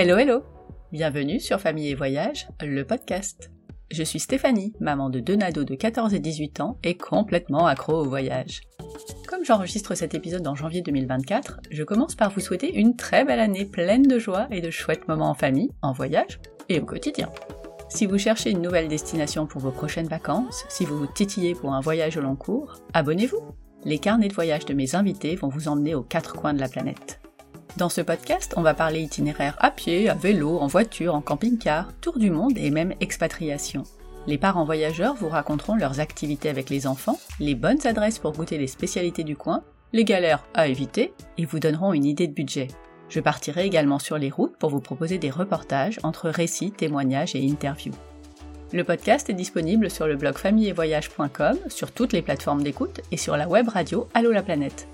Hello hello Bienvenue sur Famille et Voyage, le podcast. Je suis Stéphanie, maman de deux nados de 14 et 18 ans et complètement accro au voyage. Comme j'enregistre cet épisode en janvier 2024, je commence par vous souhaiter une très belle année pleine de joie et de chouettes moments en famille, en voyage et au quotidien. Si vous cherchez une nouvelle destination pour vos prochaines vacances, si vous vous titillez pour un voyage au long cours, abonnez-vous. Les carnets de voyage de mes invités vont vous emmener aux quatre coins de la planète. Dans ce podcast, on va parler itinéraire à pied, à vélo, en voiture, en camping-car, tour du monde et même expatriation. Les parents voyageurs vous raconteront leurs activités avec les enfants, les bonnes adresses pour goûter les spécialités du coin, les galères à éviter et vous donneront une idée de budget. Je partirai également sur les routes pour vous proposer des reportages entre récits, témoignages et interviews. Le podcast est disponible sur le blog familleetvoyage.com, sur toutes les plateformes d'écoute et sur la web radio Allo la planète.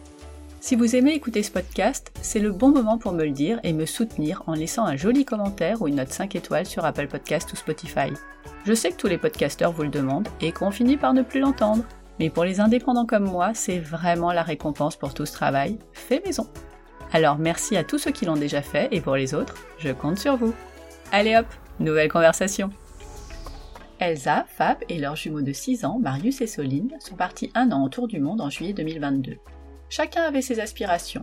Si vous aimez écouter ce podcast, c'est le bon moment pour me le dire et me soutenir en laissant un joli commentaire ou une note 5 étoiles sur Apple Podcast ou Spotify. Je sais que tous les podcasteurs vous le demandent et qu'on finit par ne plus l'entendre. Mais pour les indépendants comme moi, c'est vraiment la récompense pour tout ce travail fait maison. Alors merci à tous ceux qui l'ont déjà fait et pour les autres, je compte sur vous. Allez hop, nouvelle conversation. Elsa, Fab et leurs jumeaux de 6 ans, Marius et Soline, sont partis un an autour du monde en juillet 2022. Chacun avait ses aspirations.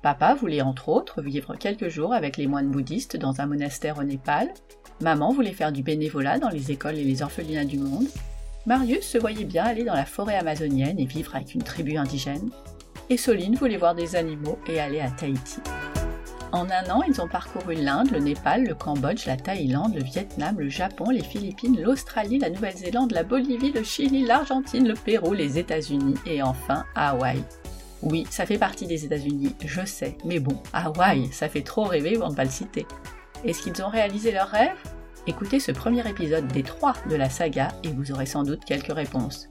Papa voulait entre autres vivre quelques jours avec les moines bouddhistes dans un monastère au Népal. Maman voulait faire du bénévolat dans les écoles et les orphelinats du monde. Marius se voyait bien aller dans la forêt amazonienne et vivre avec une tribu indigène. Et Soline voulait voir des animaux et aller à Tahiti. En un an, ils ont parcouru l'Inde, le Népal, le Cambodge, la Thaïlande, le Vietnam, le Japon, les Philippines, l'Australie, la Nouvelle-Zélande, la Bolivie, le Chili, l'Argentine, le Pérou, les États-Unis et enfin Hawaï. Oui, ça fait partie des États-Unis, je sais, mais bon, Hawaï, ça fait trop rêver pour ne pas le citer. Est-ce qu'ils ont réalisé leur rêve Écoutez ce premier épisode des trois de la saga et vous aurez sans doute quelques réponses.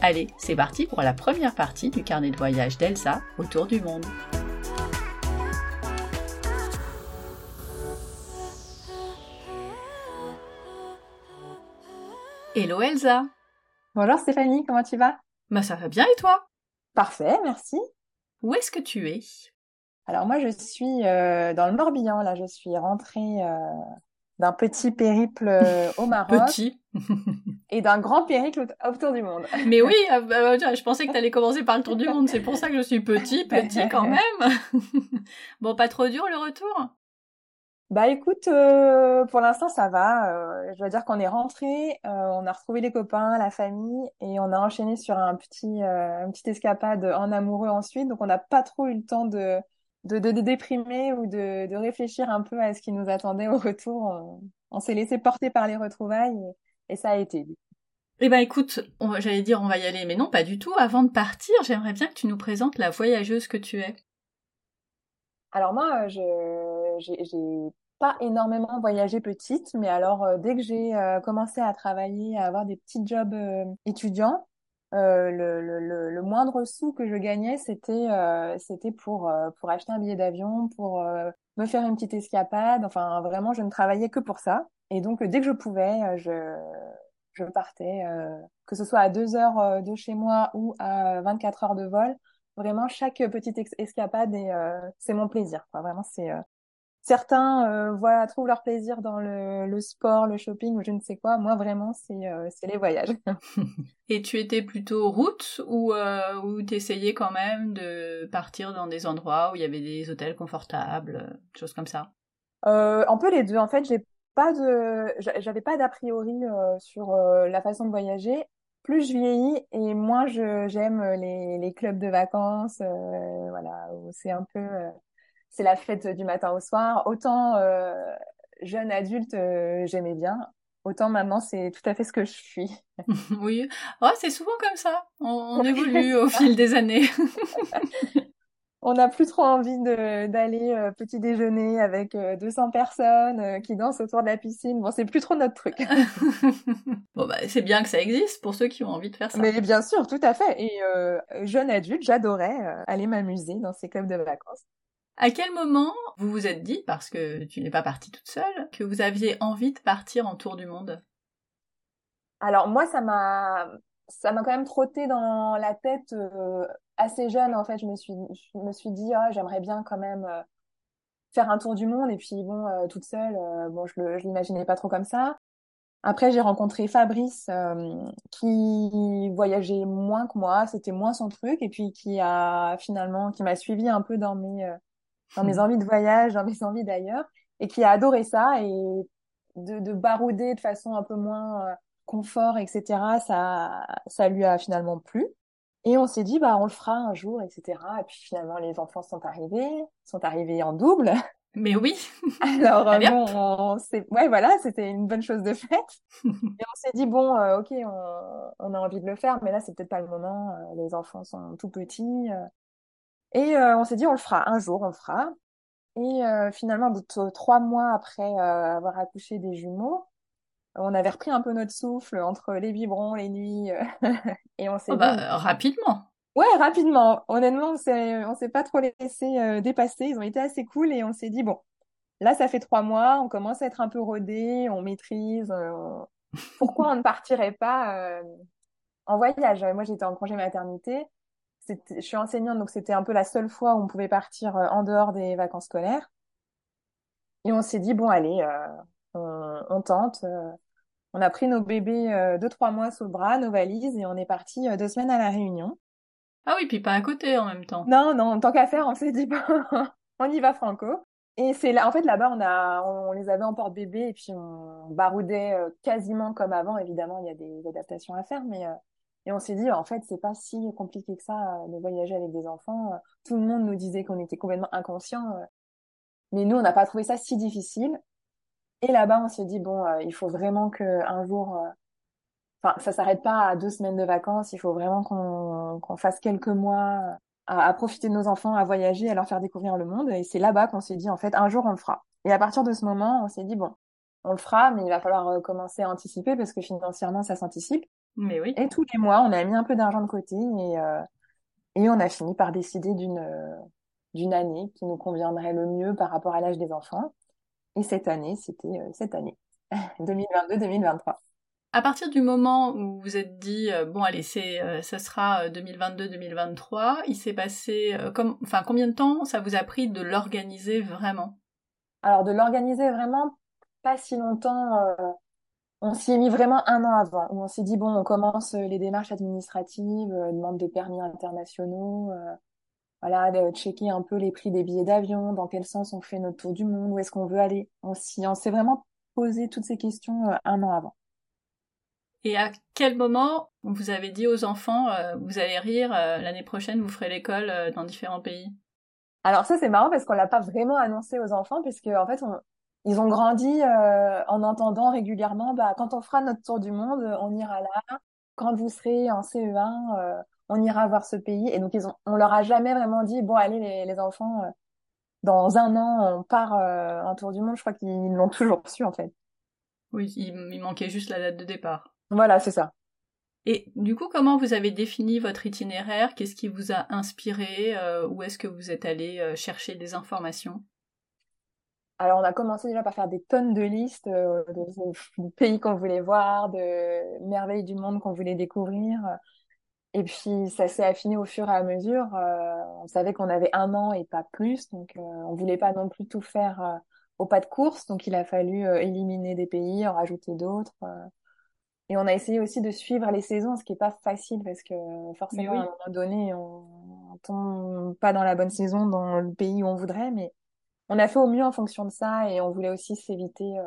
Allez, c'est parti pour la première partie du carnet de voyage d'Elsa autour du monde. Hello Elsa Bonjour Stéphanie, comment tu vas? Bah ça va bien et toi? Parfait, merci. Où est-ce que tu es? Alors moi je suis euh, dans le Morbihan, là je suis rentrée euh, d'un petit périple euh, au Maroc. Petit. et d'un grand périple autour du monde. Mais oui, bah, je pensais que tu allais commencer par le tour du monde, c'est pour ça que je suis petit, petit quand même. bon, pas trop dur le retour? Bah écoute, euh, pour l'instant ça va. Euh, je dois dire qu'on est rentré, euh, on a retrouvé les copains, la famille, et on a enchaîné sur un petit, euh, une petite escapade en amoureux ensuite. Donc on n'a pas trop eu le temps de, de, de, déprimer ou de, de, réfléchir un peu à ce qui nous attendait au retour. On, on s'est laissé porter par les retrouvailles et, et ça a été. Eh ben écoute, j'allais dire on va y aller, mais non, pas du tout. Avant de partir, j'aimerais bien que tu nous présentes la voyageuse que tu es. Alors moi, je j'ai pas énormément voyagé petite, mais alors euh, dès que j'ai euh, commencé à travailler, à avoir des petits jobs euh, étudiants, le, le, le, moindre sou que je gagnais, c'était c'était pour pour acheter un billet d'avion, pour me faire une petite escapade. Enfin, vraiment, je ne travaillais que pour ça. Et donc, dès que je pouvais, je je partais, que ce soit à deux heures de chez moi ou à 24 heures de vol. Vraiment, chaque petite escapade, et c'est mon plaisir. Vraiment, c'est Certains euh, voilà, trouvent leur plaisir dans le, le, sport, le shopping ou je ne sais quoi. Moi, vraiment, c'est euh, les voyages. Et tu étais plutôt route ou, euh, ou t'essayais quand même de partir dans des endroits où il y avait des hôtels confortables, choses comme ça? Un peu les deux. En fait, j'ai pas de, j'avais pas d'a priori euh, sur la façon de voyager. Plus je vieillis et moins j'aime les, les clubs de vacances, voilà, où c'est un peu c'est la fête du matin au soir. Autant euh, jeune adulte, euh, j'aimais bien. Autant maintenant, c'est tout à fait ce que je suis. oui, oh, c'est souvent comme ça. On, évolue au fil des années. on n'a plus trop envie d'aller euh, petit déjeuner avec 200 personnes qui dansent autour de la piscine. Bon, c'est plus trop notre truc. bon, bah, c'est bien que ça existe pour ceux qui ont envie de faire ça. Mais bien sûr, tout à fait. Et jeune adulte, j'adorais aller m'amuser dans ces clubs de vacances. À quel moment vous vous êtes dit, parce que tu n'es pas partie toute seule, que vous aviez envie de partir en tour du monde? Alors moi, ça m'a ça m'a quand même trotté dans la tête euh, assez jeune en fait. Je me suis je me suis dit ah j'aimerais bien quand même euh, faire un tour du monde et puis bon, toute seule, bon, je, je l'imaginais pas trop comme ça. Après, j'ai rencontré Fabrice qui voyageait moins que moi, c'était moins son truc, et puis qui a finalement, qui m'a suivi un peu dans mes dans mes envies de voyage, dans mes envies d'ailleurs, et qui a adoré ça et de, de barouder de façon un peu moins euh, confort, etc. Ça, ça lui a finalement plu. Et on s'est dit, bah, on le fera un jour, etc. Et puis finalement, les enfants sont arrivés, sont arrivés en double. Mais oui. Alors bon, on, ouais, voilà, c'était une bonne chose de faite. et on s'est dit bon, euh, ok, on, on, a envie de le faire, mais là c'est peut-être pas le moment. Euh, les enfants sont tout petits. Et on s'est dit on le fera un jour, on le fera. Et euh, finalement, au bout de trois mois après euh, avoir accouché des jumeaux, on avait repris un peu notre souffle entre les biberons, les nuits, euh, et on s'est oh bah, rapidement. Ouais, rapidement. Honnêtement, on s'est, on s'est pas trop laissé dépasser. Ils ont été assez cool et on s'est dit bon, là, ça fait trois mois, on commence à être un peu rodé, on maîtrise. Pourquoi on ne partirait pas en voyage? Moi, j'étais en congé maternité je suis enseignante, donc c'était un peu la seule fois où on pouvait partir euh, en dehors des vacances scolaires. Et on s'est dit, bon, allez, euh, on, tente. Euh. on a pris nos bébés deux, trois mois sous le bras, nos valises, et on est parti deux semaines à La Réunion. Ah oui, puis pas à côté en même temps. Non, non, tant qu'à faire, on s'est dit, on y va franco. Et c'est là, en fait, là-bas, on a, on, les avait en porte-bébé et puis on baroudait quasiment comme avant. Évidemment, il y a des adaptations à faire, mais et on s'est dit, en fait, c'est pas si compliqué que ça euh, de voyager avec des enfants. Tout le monde nous disait qu'on était complètement inconscients. Euh. Mais nous, on n'a pas trouvé ça si difficile. Et là-bas, on s'est dit, bon, euh, il faut vraiment qu'un jour, enfin, ça s'arrête pas à deux semaines de vacances. Il faut vraiment qu'on qu'on fasse quelques mois à, à, profiter de nos enfants, à voyager, à leur faire découvrir le monde. Et c'est là-bas qu'on s'est dit, en fait, un jour, on le fera. Et à partir de ce moment, on s'est dit, bon, on le fera, mais il va falloir commencer à anticiper parce que financièrement, ça s'anticipe. Mais oui. Et tous les mois, on a mis un peu d'argent de côté et, euh, et on a fini par décider d'une euh, d'une année qui nous conviendrait le mieux par rapport à l'âge des enfants. Et cette année, c'était euh, cette année, 2022-2023. À partir du moment où vous êtes dit bon allez c'est ça sera 2022-2023, il s'est passé comme enfin combien de temps ça vous a pris de l'organiser vraiment? Alors de l'organiser vraiment pas si longtemps on s'y est mis vraiment un an avant, où on s'est dit, bon, on commence euh, les démarches administratives, euh, demande de permis internationaux, euh, voilà, de checker un peu les prix des billets d'avion, dans quel sens on fait notre tour du monde, où est-ce qu'on veut aller. On s'y, on s'est vraiment posé toutes ces questions un an avant. Et à quel moment vous avez dit aux enfants, vous allez rire, l'année prochaine vous ferez l'école dans différents pays? Alors ça c'est marrant parce qu'on l'a pas vraiment annoncé aux enfants puisque en fait on, ils ont grandi euh, en entendant régulièrement, bah, quand on fera notre tour du monde, on ira là. Quand vous serez en CE1, euh, on ira voir ce pays. Et donc, ils ont, on leur a jamais vraiment dit, bon, allez, les, les enfants, euh, dans un an, on part en tour du monde. Je crois qu'ils l'ont toujours su, en fait. Oui, il, il manquait juste la date de départ. Voilà, c'est ça. Et du coup, comment vous avez défini votre itinéraire? Qu'est-ce qui vous a inspiré Où est-ce que vous êtes allé chercher des informations? Alors, on a commencé déjà par faire des tonnes de listes euh, de, pays qu'on voulait voir, de merveilles du monde qu'on voulait découvrir. Et puis, ça s'est affiné au fur et à mesure. Euh, on savait qu'on avait un an et pas plus, donc euh, on voulait pas non plus tout faire au pas de course. Donc, il a fallu éliminer des pays, en rajouter d'autres. Et on a essayé aussi de suivre les saisons, ce qui est pas facile parce que forcément, à un moment donné, on, on tombe pas dans la bonne saison dans le pays où on voudrait, mais on a fait au mieux en fonction de ça et on voulait aussi s'éviter euh,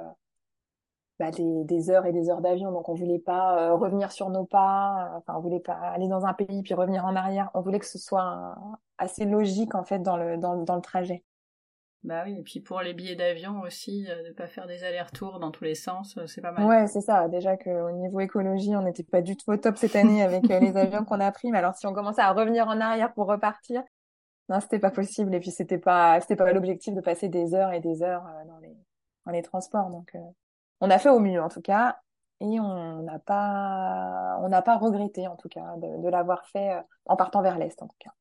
bah, des, heures et des heures d'avion. Donc on voulait pas euh, revenir sur nos pas, euh, enfin on voulait pas aller dans un pays puis revenir en arrière. On voulait que ce soit assez logique en fait dans le dans, le trajet. Bah oui, et puis pour les billets d'avion aussi, de pas faire des allers-retours dans tous les sens, c'est pas mal. Ouais, c'est ça. Déjà qu'au niveau écologie, on n'était pas du tout au top cette année avec les avions qu'on a pris. Mais alors si on commençait à revenir en arrière pour repartir, non, c'était pas possible. Et puis c'était pas, c'était pas l'objectif de passer des heures et des heures euh, dans les, dans les transports. Donc, euh, on a fait au mieux en tout cas, et on n'a pas, on n'a pas regretté en tout cas de, de l'avoir fait euh, en partant vers l'est en tout cas.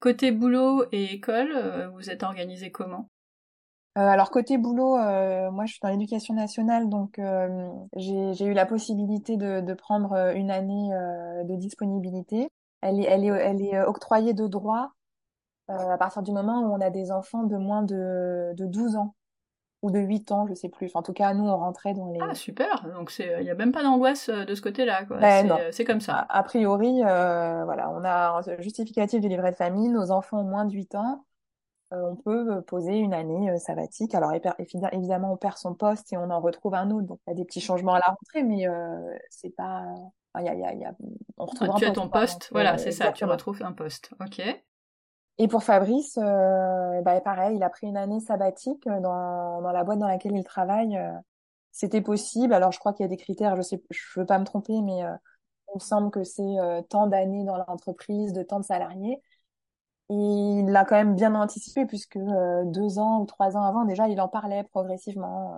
Côté boulot et école, vous êtes organisé comment? Alors côté boulot, moi je suis dans l'éducation nationale, donc j'ai eu la possibilité de, de prendre une année de disponibilité. Elle est, elle est, elle est octroyée de droit à partir du moment où on a des enfants de moins de, de 12 ans ou de 8 ans, je sais plus. Enfin, en tout cas, nous, on rentrait dans les... Ah, super Donc, il n'y a même pas d'angoisse de ce côté-là, quoi. Ben, c'est comme ça. A, priori, euh, voilà, on a un justificatif du livret de famille, nos enfants ont moins de 8 ans, euh, on peut poser une année euh, sabbatique. Alors, évidemment, on perd son poste et on en retrouve un autre, donc il y a des petits changements à la rentrée, mais c'est pas... Il y a, y a, on retrouve ah, tu as ton poste, voilà, c'est ça, tu retrouves un poste. Ok. Et pour Fabrice, euh, bah pareil, il a pris une année sabbatique euh, dans, dans la boîte dans laquelle il travaille. Euh, c'était possible. Alors je crois qu'il y a des critères, je sais, je veux pas me tromper, mais euh, il me semble que c'est tant d'années dans l'entreprise, de tant de salariés. Et il l'a quand même bien anticipé puisque deux ans ou trois ans avant déjà, il en parlait progressivement.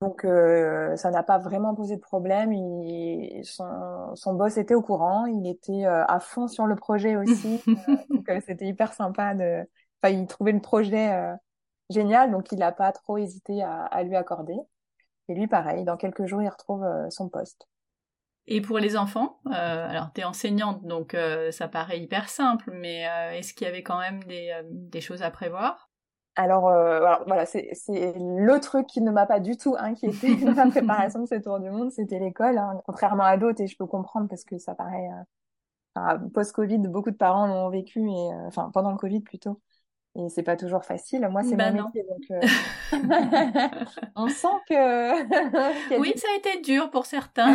Donc euh, ça n'a pas vraiment posé de problème. Il, son, son, boss était au courant, il était euh, à fond sur le projet aussi. Euh, donc c'était hyper sympa de. Enfin, il trouvait le projet génial, donc il n'a pas trop hésité à, à, lui accorder. Et lui, pareil, dans quelques jours, il retrouve son poste. Et pour les enfants, alors tu es enseignante, donc ça paraît hyper simple, mais est-ce qu'il y avait quand même des, des choses à prévoir? Alors, euh, voilà, c'est le truc qui ne m'a pas du tout inquiété dans la préparation de ce tour du monde, c'était l'école, hein, contrairement à d'autres, et je peux comprendre parce que ça paraît euh, post-Covid, beaucoup de parents l'ont vécu, et euh, enfin pendant le Covid plutôt, et c'est pas toujours facile. Moi, c'est bah mon métier, donc euh, on sent que oui, ça a été dur pour certains.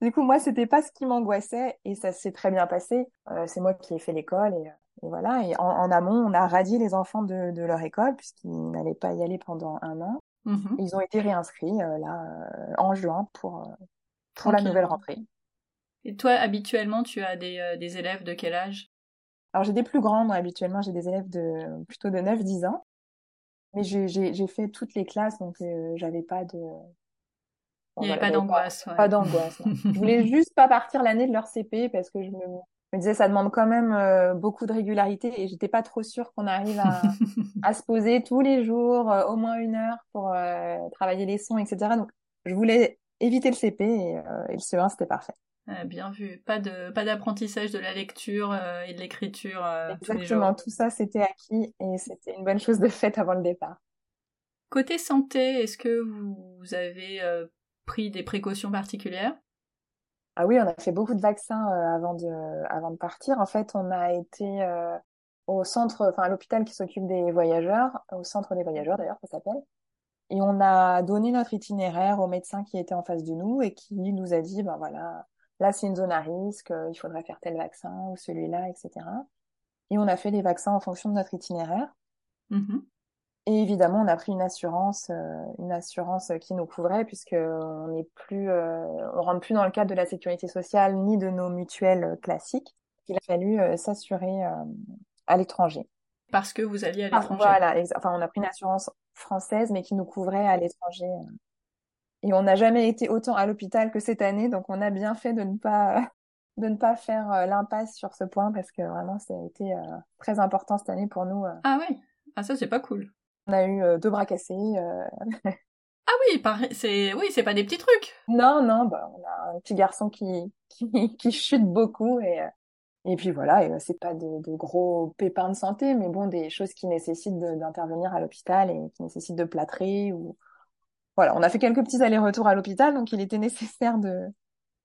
du coup, moi, c'était pas ce qui m'angoissait, et ça s'est très bien passé. c'est moi qui ai fait l'école, et et voilà, et en, amont, on a radié les enfants de, de leur école puisqu'ils n'allaient pas y aller pendant un an. Mmh Ils ont été réinscrits euh, là euh, en juin pour, euh, pour la nouvelle rentrée. Et toi, habituellement, tu as des, des élèves de quel âge? Alors j'ai des plus grands, moi habituellement j'ai des élèves de plutôt de 9-10 ans. Mais j'ai fait toutes les classes, donc j'avais pas de... Il n'y avait pas d'angoisse. Pas, pas d'angoisse. je voulais juste pas partir l'année de leur CP parce que je me, me disais ça demande quand même euh, beaucoup de régularité et j'étais pas trop sûre qu'on arrive à, à, se poser tous les jours euh, au moins une heure pour euh, travailler les sons etc donc je voulais éviter le CP et, et le CE1 c'était parfait. Ah, bien vu. Pas de pas d'apprentissage de la lecture et de l'écriture exactement. Tout ça c'était acquis et c'était une bonne chose de fait avant le départ. Côté santé est-ce que vous avez pris des précautions particulières? Ah oui, on a fait beaucoup de vaccins euh, avant de avant de partir. En fait, on a été euh, au centre, enfin à l'hôpital qui s'occupe des voyageurs, au centre des voyageurs d'ailleurs, ça s'appelle. Et on a donné notre itinéraire au médecin qui était en face de nous et qui nous a dit, ben voilà, là c'est une zone à risque, il faudrait faire tel vaccin ou celui-là, etc. Et on a fait les vaccins en fonction de notre itinéraire. Mmh et évidemment, on a pris une assurance, euh, une assurance qui nous couvrait puisque on n'est plus, euh, on rentre plus dans le cadre de la sécurité sociale ni de nos mutuelles classiques. Il a fallu euh, s'assurer à l'étranger. Parce que vous alliez à ah, l'étranger. voilà, enfin, on a pris une assurance française mais qui nous couvrait à l'étranger. Et on n'a jamais été autant à l'hôpital que cette année, donc on a bien fait de ne pas de ne pas faire l'impasse sur ce point parce que vraiment ça a été très important cette année pour nous. Ah oui, ah ça c'est pas cool. On a eu euh, deux bras cassés. Euh. ah oui, c'est oui, c'est pas des petits trucs. Non, non, bah, on a un petit garçon qui qui, qui chute beaucoup et euh, et puis voilà, et c'est pas de, de, gros pépins de santé, mais bon, des choses qui nécessitent d'intervenir à l'hôpital et qui nécessitent de plâtrer ou voilà, on a fait quelques petits allers-retours à l'hôpital, donc il était nécessaire de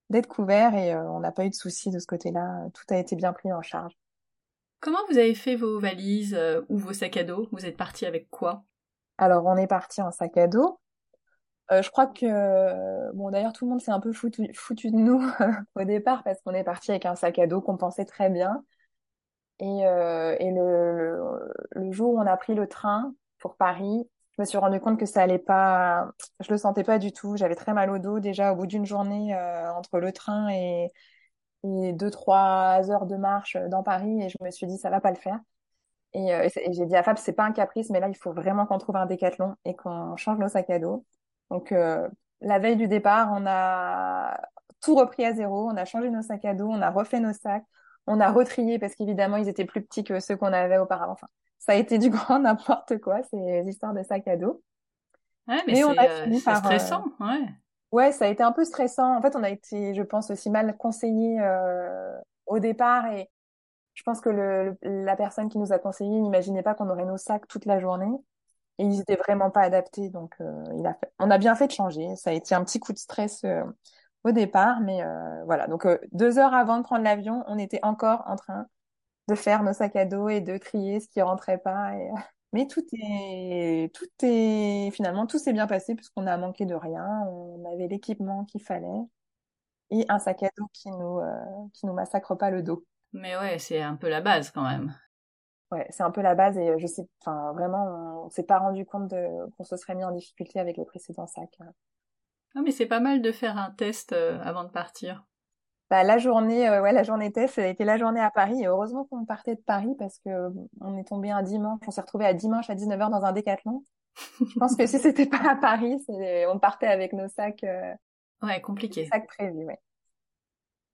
d'être couvert et on n'a pas eu de soucis de ce côté-là. Tout a été bien pris en charge. Comment vous avez fait vos valises euh, ou vos sacs à dos? Vous êtes parti avec quoi? Alors, on est parti en sac à dos. Euh, je crois que, bon, d'ailleurs, tout le monde s'est un peu foutu, de nous au départ parce qu'on est parti avec un sac à dos qu'on pensait très bien. Et, euh, le, jour où on a pris le train pour Paris, je me suis rendu compte que ça allait pas, je le sentais pas du tout. J'avais très mal au dos déjà au bout d'une journée entre le train et, et deux, trois heures de marche dans Paris et je me suis dit, ça va pas le faire. Et, euh, et j'ai dit à Fab, c'est pas un caprice, mais là, il faut vraiment qu'on trouve un décathlon et qu'on change nos sacs à dos. Donc, euh, la veille du départ, on a tout repris à zéro, on a changé nos sacs à dos, on a refait nos sacs, on a retrié parce qu'évidemment, ils étaient plus petits que ceux qu'on avait auparavant. Enfin, ça a été du grand n'importe quoi, ces histoires de sacs à dos. Ouais, mais, mais on a euh, fini par, stressant, ouais. Ouais, ça a été un peu stressant. En fait, on a été, je pense, aussi mal conseillé euh, au départ et Je pense que le, la personne qui nous a conseillé n'imaginait pas qu'on aurait nos sacs toute la journée. Et ils étaient vraiment pas adaptés. Donc, euh, il a fait... on a bien fait de changer. Ça a été un petit coup de stress euh, au départ. Mais euh, voilà. Donc, euh, deux heures avant de prendre l'avion, on était encore en train de faire nos sacs à dos et de trier ce qui rentrait pas. Et... Mais tout est, tout est, finalement, tout s'est bien passé puisqu'on a manqué de rien. On avait l'équipement qu'il fallait et un sac à dos qui nous, qui nous massacre pas le dos. Mais ouais, c'est un peu la base quand même. Ouais, c'est un peu la base et euh, je sais, enfin vraiment, on s'est pas rendu compte de qu'on se serait mis en difficulté avec les précédents sacs. Ah mais c'est pas mal de faire un test euh, avant de partir. Bah, la journée, euh, ouais, la journée test, été la journée à Paris et heureusement qu'on partait de Paris parce que on est tombé un dimanche, on s'est retrouvé à dimanche à 19h dans un décathlon. je pense que si c'était pas à Paris, on partait avec nos sacs. ouais, compliqué. Sacs prévus, ouais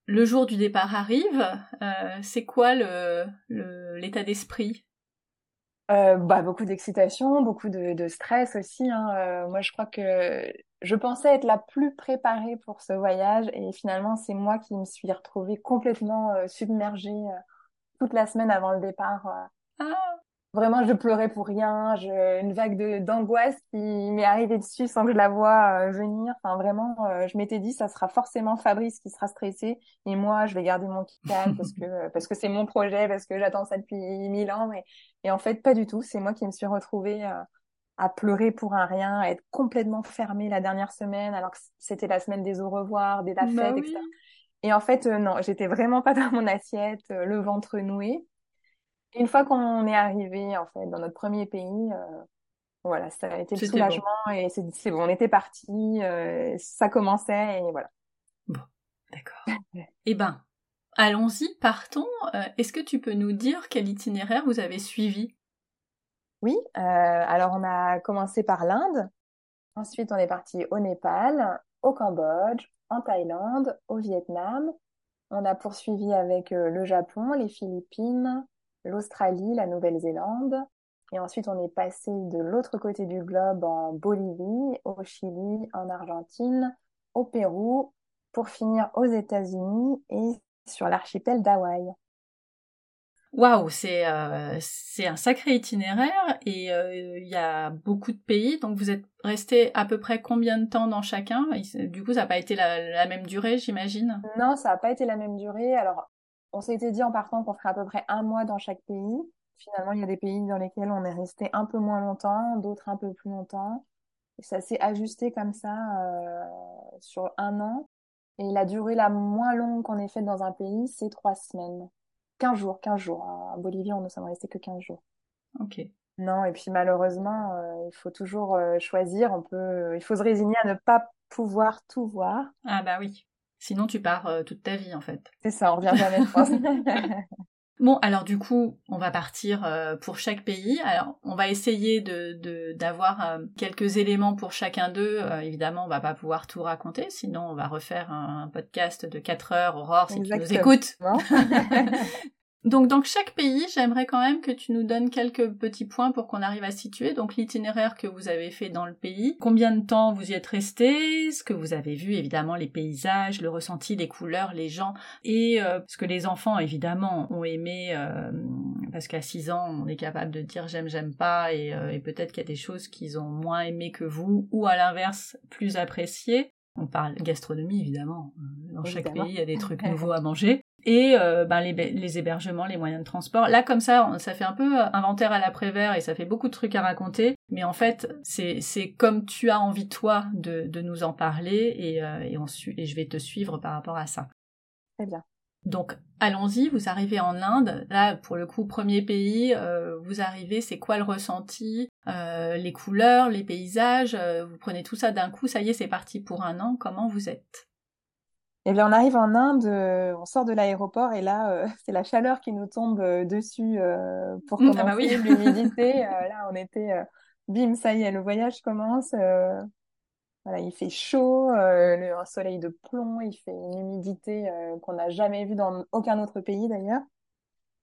le jour du départ arrive, euh, c'est quoi le, l'état d'esprit? Euh, bah, beaucoup d'excitation, beaucoup de, stress aussi. Hein. Euh, moi, je crois que je pensais être la plus préparée pour ce voyage et finalement, c'est moi qui me suis retrouvée complètement submergée toute la semaine avant le départ. Ah. Vraiment, je pleurais pour rien. Je, une vague de d'angoisse qui m'est arrivée dessus sans que je la voie euh, venir. Enfin, vraiment, euh, je m'étais dit, ça sera forcément Fabrice qui sera stressé et moi, je vais garder mon calme parce que parce que c'est mon projet, parce que j'attends ça depuis mille ans. Et, et en fait, pas du tout. C'est moi qui me suis retrouvée euh, à pleurer pour un rien, à être complètement fermée la dernière semaine, alors que c'était la semaine des au revoir, des la bah fête, etc. Et en fait, non, j'étais vraiment pas dans mon assiette, le ventre noué. Une fois qu'on est arrivé en fait dans notre premier pays, euh, voilà, ça a été le soulagement et c'est bon, on était parti, euh, ça commençait et voilà. Bon, d'accord. eh ben, allons-y, partons. Euh, est-ce que tu peux nous dire quel itinéraire vous avez suivi? Oui, alors on a commencé par l'Inde, ensuite on est parti au Népal, au Cambodge, en Thaïlande, au Vietnam. On a poursuivi avec le Japon, les Philippines, l'Australie, la Nouvelle-Zélande. Et ensuite, on est passé de l'autre côté du globe en Bolivie, au Chili, en Argentine, au Pérou, pour finir aux États-Unis et sur l'archipel d'Hawaï. Waouh, c'est euh, c'est un sacré itinéraire et euh, il y a beaucoup de pays. Donc vous êtes resté à peu près combien de temps dans chacun? Du coup, ça n'a pas été la, même durée, j'imagine? Non, ça n'a pas été la même durée. Alors on s'était dit en partant qu'on ferait à peu près un mois dans chaque pays. Finalement, il y a des pays dans lesquels on est resté un peu moins longtemps, d'autres un peu plus longtemps. Ça s'est ajusté comme ça euh, sur un an. Et la durée la moins longue qu'on ait faite dans un pays, c'est trois semaines. Quinze jours, quinze jours. En Bolivie, on ne s'en resté que quinze jours. Ok. Non, et puis malheureusement, euh, il faut toujours euh, choisir. On peut, il faut se résigner à ne pas pouvoir tout voir. Ah bah oui. Sinon, tu pars euh, toute ta vie, en fait. C'est ça, on revient jamais. Bon, alors du coup, on va partir euh, pour chaque pays. Alors, on va essayer de d'avoir euh, quelques éléments pour chacun d'eux. évidemment, on va pas pouvoir tout raconter, sinon on va refaire un, podcast de 4 heures. Aurore, si tu nous écoutes. Donc dans chaque pays, j'aimerais quand même que tu nous donnes quelques petits points pour qu'on arrive à situer. Donc l'itinéraire que vous avez fait dans le pays, combien de temps vous y êtes resté, ce que vous avez vu, évidemment les paysages, le ressenti, les couleurs, les gens, et euh, ce que les enfants évidemment ont aimé, euh, parce qu'à 6 ans on est capable de dire j'aime, j'aime pas, et, euh, et peut-être qu'il y a des choses qu'ils ont moins aimé que vous, ou à l'inverse plus appréciées. On parle gastronomie évidemment. Dans chaque pays, il y a des trucs nouveaux à manger et euh, ben, les, hébergements, les moyens de transport. Là, comme ça, ça fait un peu euh, inventaire à l'après-vert et ça fait beaucoup de trucs à raconter. Mais en fait, c'est comme tu as envie, toi, de, de nous en parler et, euh, et, on et je vais te suivre par rapport à ça. Très bien. Donc, allons-y, vous arrivez en Inde. Là, pour le coup, premier pays, vous arrivez, c'est quoi le ressenti Les couleurs, les paysages, vous prenez tout ça d'un coup, ça y est, c'est parti pour un an. Comment vous êtes? Et bien, on arrive en Inde, euh, on sort de l'aéroport et là, euh, c'est la chaleur qui nous tombe euh, dessus pour mmh, ah bah commencer, l'humidité. là, on était, bim, ça y est, le voyage commence. voilà, il fait chaud, un soleil de plomb, il fait une humidité qu'on n'a jamais vue dans aucun autre pays d'ailleurs.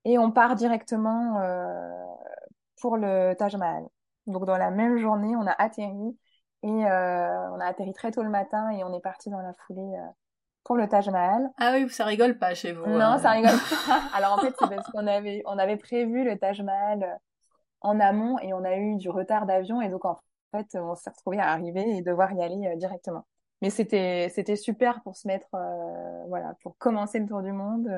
Et on part directement pour le Taj Mahal. Donc, dans la même journée, on a atterri et on a atterri très tôt le matin et on est parti dans la foulée pour le Taj Mahal. Ah oui, ça rigole pas chez vous. Non, hein. ça rigole pas. Alors en fait, c'est parce qu'on avait, on avait prévu le Taj Mahal euh, en amont et on a eu du retard d'avion et donc en fait, on s'est retrouvé à arriver et devoir y aller euh, directement. Mais c'était, c'était super pour se mettre, euh, voilà, pour commencer le tour du monde.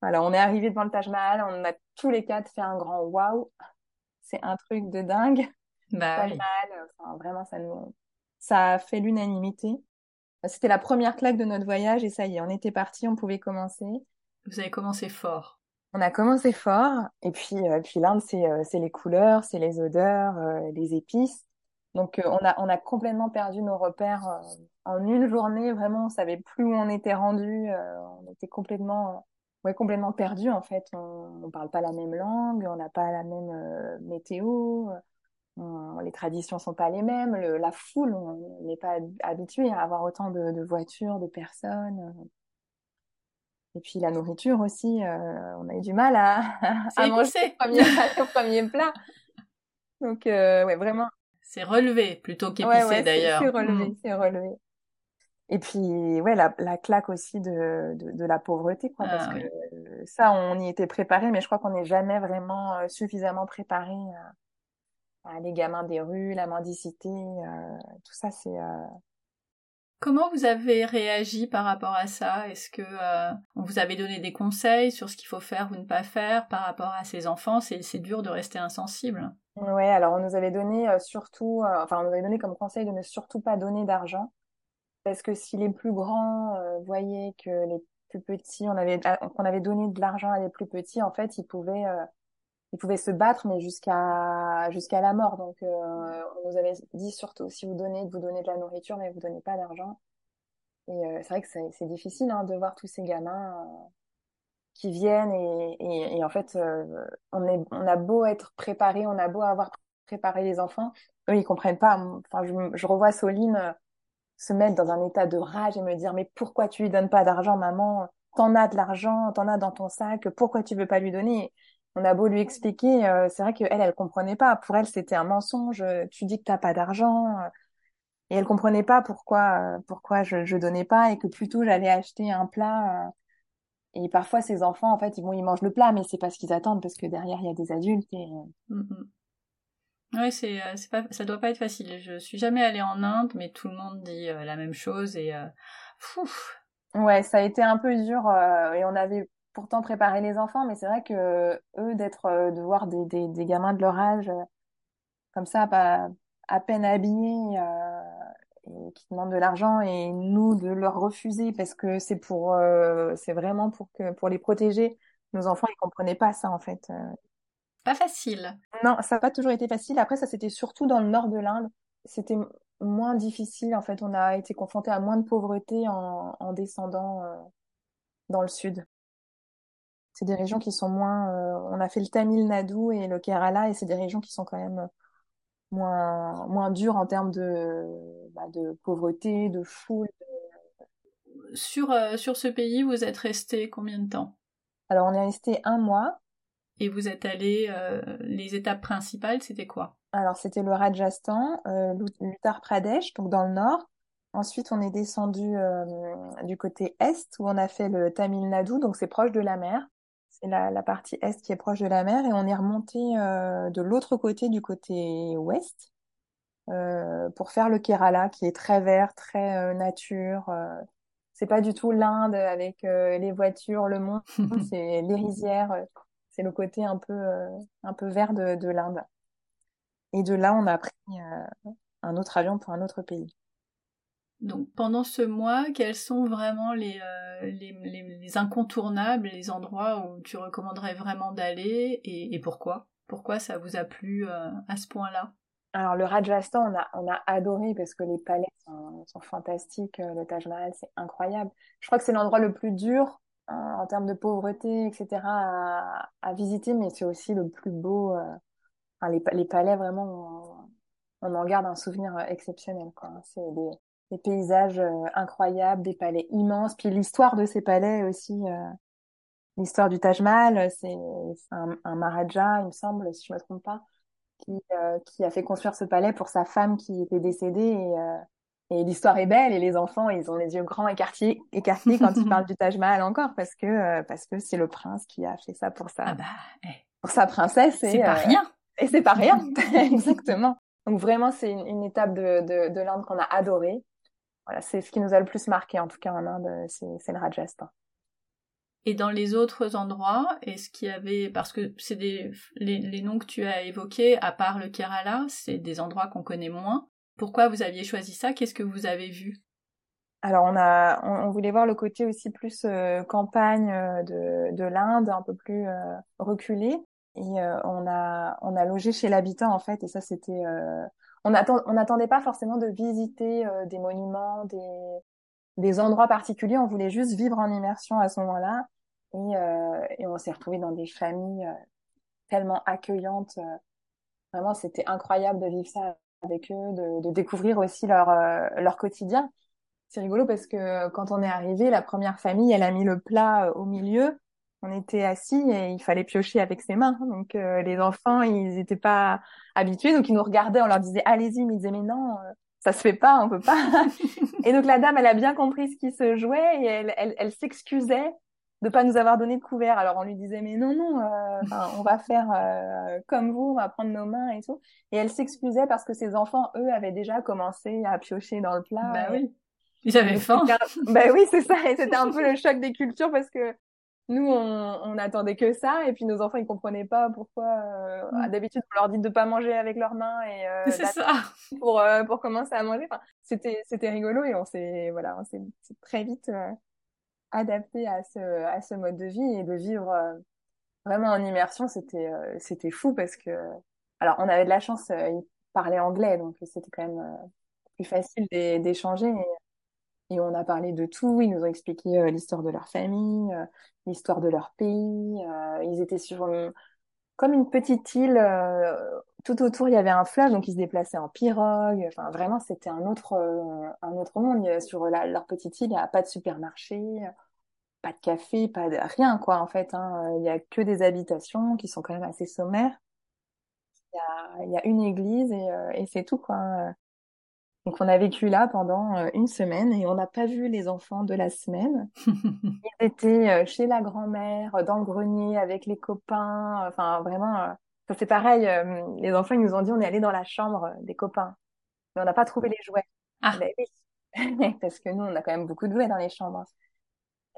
Voilà, on est arrivé devant le Taj Mahal, on a tous les quatre fait un grand waouh. C'est un truc de dingue. Bah Taj oui. Mahal, enfin, vraiment, ça nous, ça a fait l'unanimité. C'était la première claque de notre voyage et ça y est, on était parti, on pouvait commencer. Vous avez commencé fort. On a commencé fort et puis, euh, puis l'Inde, c'est euh, les couleurs, c'est les odeurs, euh, les épices. Donc euh, on a on a complètement perdu nos repères euh, en une journée. Vraiment, on savait plus où on était rendu. euh, on était complètement ouais complètement perdu en fait. On, on parle pas la même langue, on n'a pas la même euh, météo. On- les traditions sont pas les mêmes. Le- la foule, on n'est pas habitué à avoir autant de, de voitures, de personnes. Et puis la nourriture aussi, euh, on a eu du mal à, à manger le premier, plat. Donc euh, ouais, vraiment. C'est relevé plutôt Ouais, qu'épicé ouais, c'est d'ailleurs. c'est relevé, Mm. c'est relevé. Et puis ouais, la, la claque aussi de, de, de la pauvreté, quoi, parce Ah que oui. euh, ça, on y était préparé, mais je crois qu'on n'est jamais vraiment euh, suffisamment préparé à les gamins des rues, la mendicité, euh, tout ça, c'est euh, Comment vous avez réagi par rapport à ça? Est-ce que euh, on vous avait donné des conseils sur ce qu'il faut faire ou ne pas faire par rapport à ces enfants? C'est c'est dur de rester insensible. Ouais, alors on nous avait donné surtout, euh, enfin on nous avait donné comme conseil de ne surtout pas donner d'argent, parce que si les plus grands euh, voyaient que les plus petits, on avait, ah, qu'on avait donné de l'argent à les plus petits, en fait, ils pouvaient, ils pouvaient se battre, mais jusqu'à jusqu'à la mort. Donc euh, on nous avait dit surtout, si vous donnez, vous donner de la nourriture, mais vous donnez pas d'argent. Et euh, c'est vrai que c'est difficile hein, de voir tous ces gamins euh, qui viennent et, et, et en fait euh, on est on a beau être préparé on a beau avoir préparé les enfants eux ils comprennent pas enfin je, je revois Soline se mettre dans un état de rage et me dire mais pourquoi tu lui donnes pas d'argent maman? T'en as de l'argent t'en as dans ton sac pourquoi tu veux pas lui donner? On a beau lui expliquer euh, c'est vrai que elle elle comprenait pas pour elle c'était un mensonge tu dis que t'as pas d'argent et elle comprenait pas pourquoi euh, pourquoi je je donnais pas et que plutôt j'allais acheter un plat euh, et parfois, ces enfants, en fait, ils vont, ils mangent le plat, mais c'est parce qu'ils attendent, parce que derrière, il y a des adultes. Et... Mm, mm. Ouais, c'est euh, c'est pas ça doit pas être facile. Je suis jamais allée en Inde, mais tout le monde dit euh, la même chose et euh. Ouais, ça a été un peu dur, euh, et on avait pourtant préparé les enfants, mais c'est vrai que eux, d'être, euh, de voir des, des, des gamins de leur âge, euh, comme ça, pas, à peine habillés, euh, et qui demandent de l'argent, et nous, de leur refuser, parce que c'est pour, euh, c'est vraiment pour que, pour les protéger. Nos enfants, ils comprenaient pas ça, en fait. Euh, Pas facile. Non, ça n'a pas toujours été facile. Après, ça, c'était surtout dans le nord de l'Inde. C'était moins difficile. En fait, on a été confronté à moins de pauvreté en, en descendant euh, dans le sud. C'est des régions qui sont moins... euh, on a fait le Tamil Nadu et le Kerala, et c'est des régions qui sont quand même moins, moins dures en termes de, bah, de pauvreté, de foule. Sur euh, sur ce pays, vous êtes resté combien de temps? Alors, on est resté un mois. Et vous êtes allé euh, les étapes principales, c'était quoi? Alors, c'était le Rajasthan, euh, l'Ut- l'Uttar Pradesh, donc dans le nord. Ensuite, on est descendu euh, du côté est, où on a fait le Tamil Nadu, donc c'est proche de la mer. C'est la, la partie est qui est proche de la mer, et on est remonté euh, de l'autre côté, du côté ouest, euh, pour faire le Kerala, qui est très vert, très euh, nature. euh. C'est pas du tout l'Inde avec euh, les voitures, le monde, c'est les rizières, c'est le côté un peu, euh, un peu vert de, de l'Inde. Et de là, on a pris euh, un autre avion pour un autre pays. Donc pendant ce mois, quels sont vraiment les, euh, les, les, les incontournables, les endroits où tu recommanderais vraiment d'aller et, et pourquoi? Pourquoi ça vous a plu euh, à ce point-là? Alors, le Rajasthan, on a, on a adoré parce que les palais sont, sont fantastiques. Euh, Le Taj Mahal, c'est incroyable. Je crois que c'est l'endroit le plus dur euh, en termes de pauvreté, etc., à, à visiter, mais c'est aussi le plus beau. euh, les, les palais, vraiment, on, on en garde un souvenir euh, exceptionnel. C'est des, des paysages euh, incroyables, des palais immenses. Puis l'histoire de ces palais aussi, euh, l'histoire du Taj Mahal, c'est c'est un, un Maharaja, il me semble, si je me trompe pas qui, euh, qui a fait construire ce palais pour sa femme qui était décédée et, euh, Et l'histoire est belle et les enfants, ils ont les yeux grands écartés, écartés quand ils parlent du Taj Mahal encore parce que euh, parce que c'est le prince qui a fait ça pour sa Ah bah, eh, pour sa princesse. c'est pas euh, rien. Et c'est pas rien, exactement. Donc vraiment, c'est une, une étape de, de, de l'Inde qu'on a adorée. Voilà, c'est ce qui nous a le plus marqué, en tout cas en Inde, c'est le Rajasthan. Et dans les autres endroits, est-ce qu'il y avait, parce que c'est des, les, les noms que tu as évoqués, à part le Kerala, c'est des endroits qu'on connaît moins. Pourquoi vous aviez choisi ça? Qu'est-ce que vous avez vu? Alors on a, on, on voulait voir le côté aussi plus euh, campagne euh, de, de l'Inde, un peu plus euh, reculé. Et euh, on a, on a logé chez l'habitant en fait. Et ça c'était, on attend, on n'attendait pas forcément de visiter euh, des monuments, des, des endroits particuliers. On voulait juste vivre en immersion à ce moment-là. Et, euh, et on s'est retrouvés dans des familles euh, tellement accueillantes. euh, Vraiment, c'était incroyable de vivre ça avec eux, de, de découvrir aussi leur, euh, leur quotidien. C'est rigolo parce que quand on est arrivé, la première famille, elle a mis le plat au milieu. On était assis et il fallait piocher avec ses mains. Donc euh, les enfants, ils n'étaient pas habitués, donc ils nous regardaient, on leur disait allez-y, mais ils disaient mais non, euh, ça se fait pas, on peut pas. et donc la dame, elle a bien compris ce qui se jouait et elle, elle, elle s'excusait de pas nous avoir donné de couvert. Alors on lui disait mais non non, euh, on va faire euh, comme vous, on va prendre nos mains et tout. Et elle s'excusait parce que ses enfants, eux, avaient déjà commencé à piocher dans le plat. Bah Et- oui. Ils avaient et faim. un- Bah oui, c'est ça. Et c'était un peu le choc des cultures parce que nous, on, on attendait que ça. Et puis nos enfants, ils comprenaient pas pourquoi. euh, Mm. D'habitude, on leur dit de pas manger avec leurs mains et euh, C'est ça. pour euh, pour commencer à manger. Enfin, c'était c'était rigolo et on s'est voilà, on s'est très vite euh, adapté à ce à ce mode de vie et de vivre euh, vraiment en immersion. C'était euh, c'était fou parce que alors on avait de la chance, euh, ils parlaient anglais donc c'était quand même euh, plus facile d'é- d'échanger. On a parlé de tout. Ils nous ont expliqué euh, l'histoire de leur famille, euh, l'histoire de leur pays. euh, ils étaient sur une- comme une petite île. tout autour, il y avait un fleuve, donc ils se déplaçaient en pirogue. Enfin, vraiment, c'était un autre, un autre monde. Sur la- leur petite île, il n'y a pas de supermarché, pas de café, pas de rien, quoi, en fait. Hein. Il y a que des habitations qui sont quand même assez sommaires. Il y a, une église et, et c'est tout, quoi. Donc, on a vécu là pendant euh, une semaine et on n'a pas vu les enfants de la semaine. Ils étaient euh, chez la grand-mère, euh, dans le grenier avec les copains. Enfin, vraiment, euh, ça c'est pareil. euh, les enfants, ils nous ont dit, on est allé dans la chambre euh, des copains, mais on n'a pas trouvé les jouets. Ah. Ben oui, parce que nous, on a quand même beaucoup de jouets dans les chambres.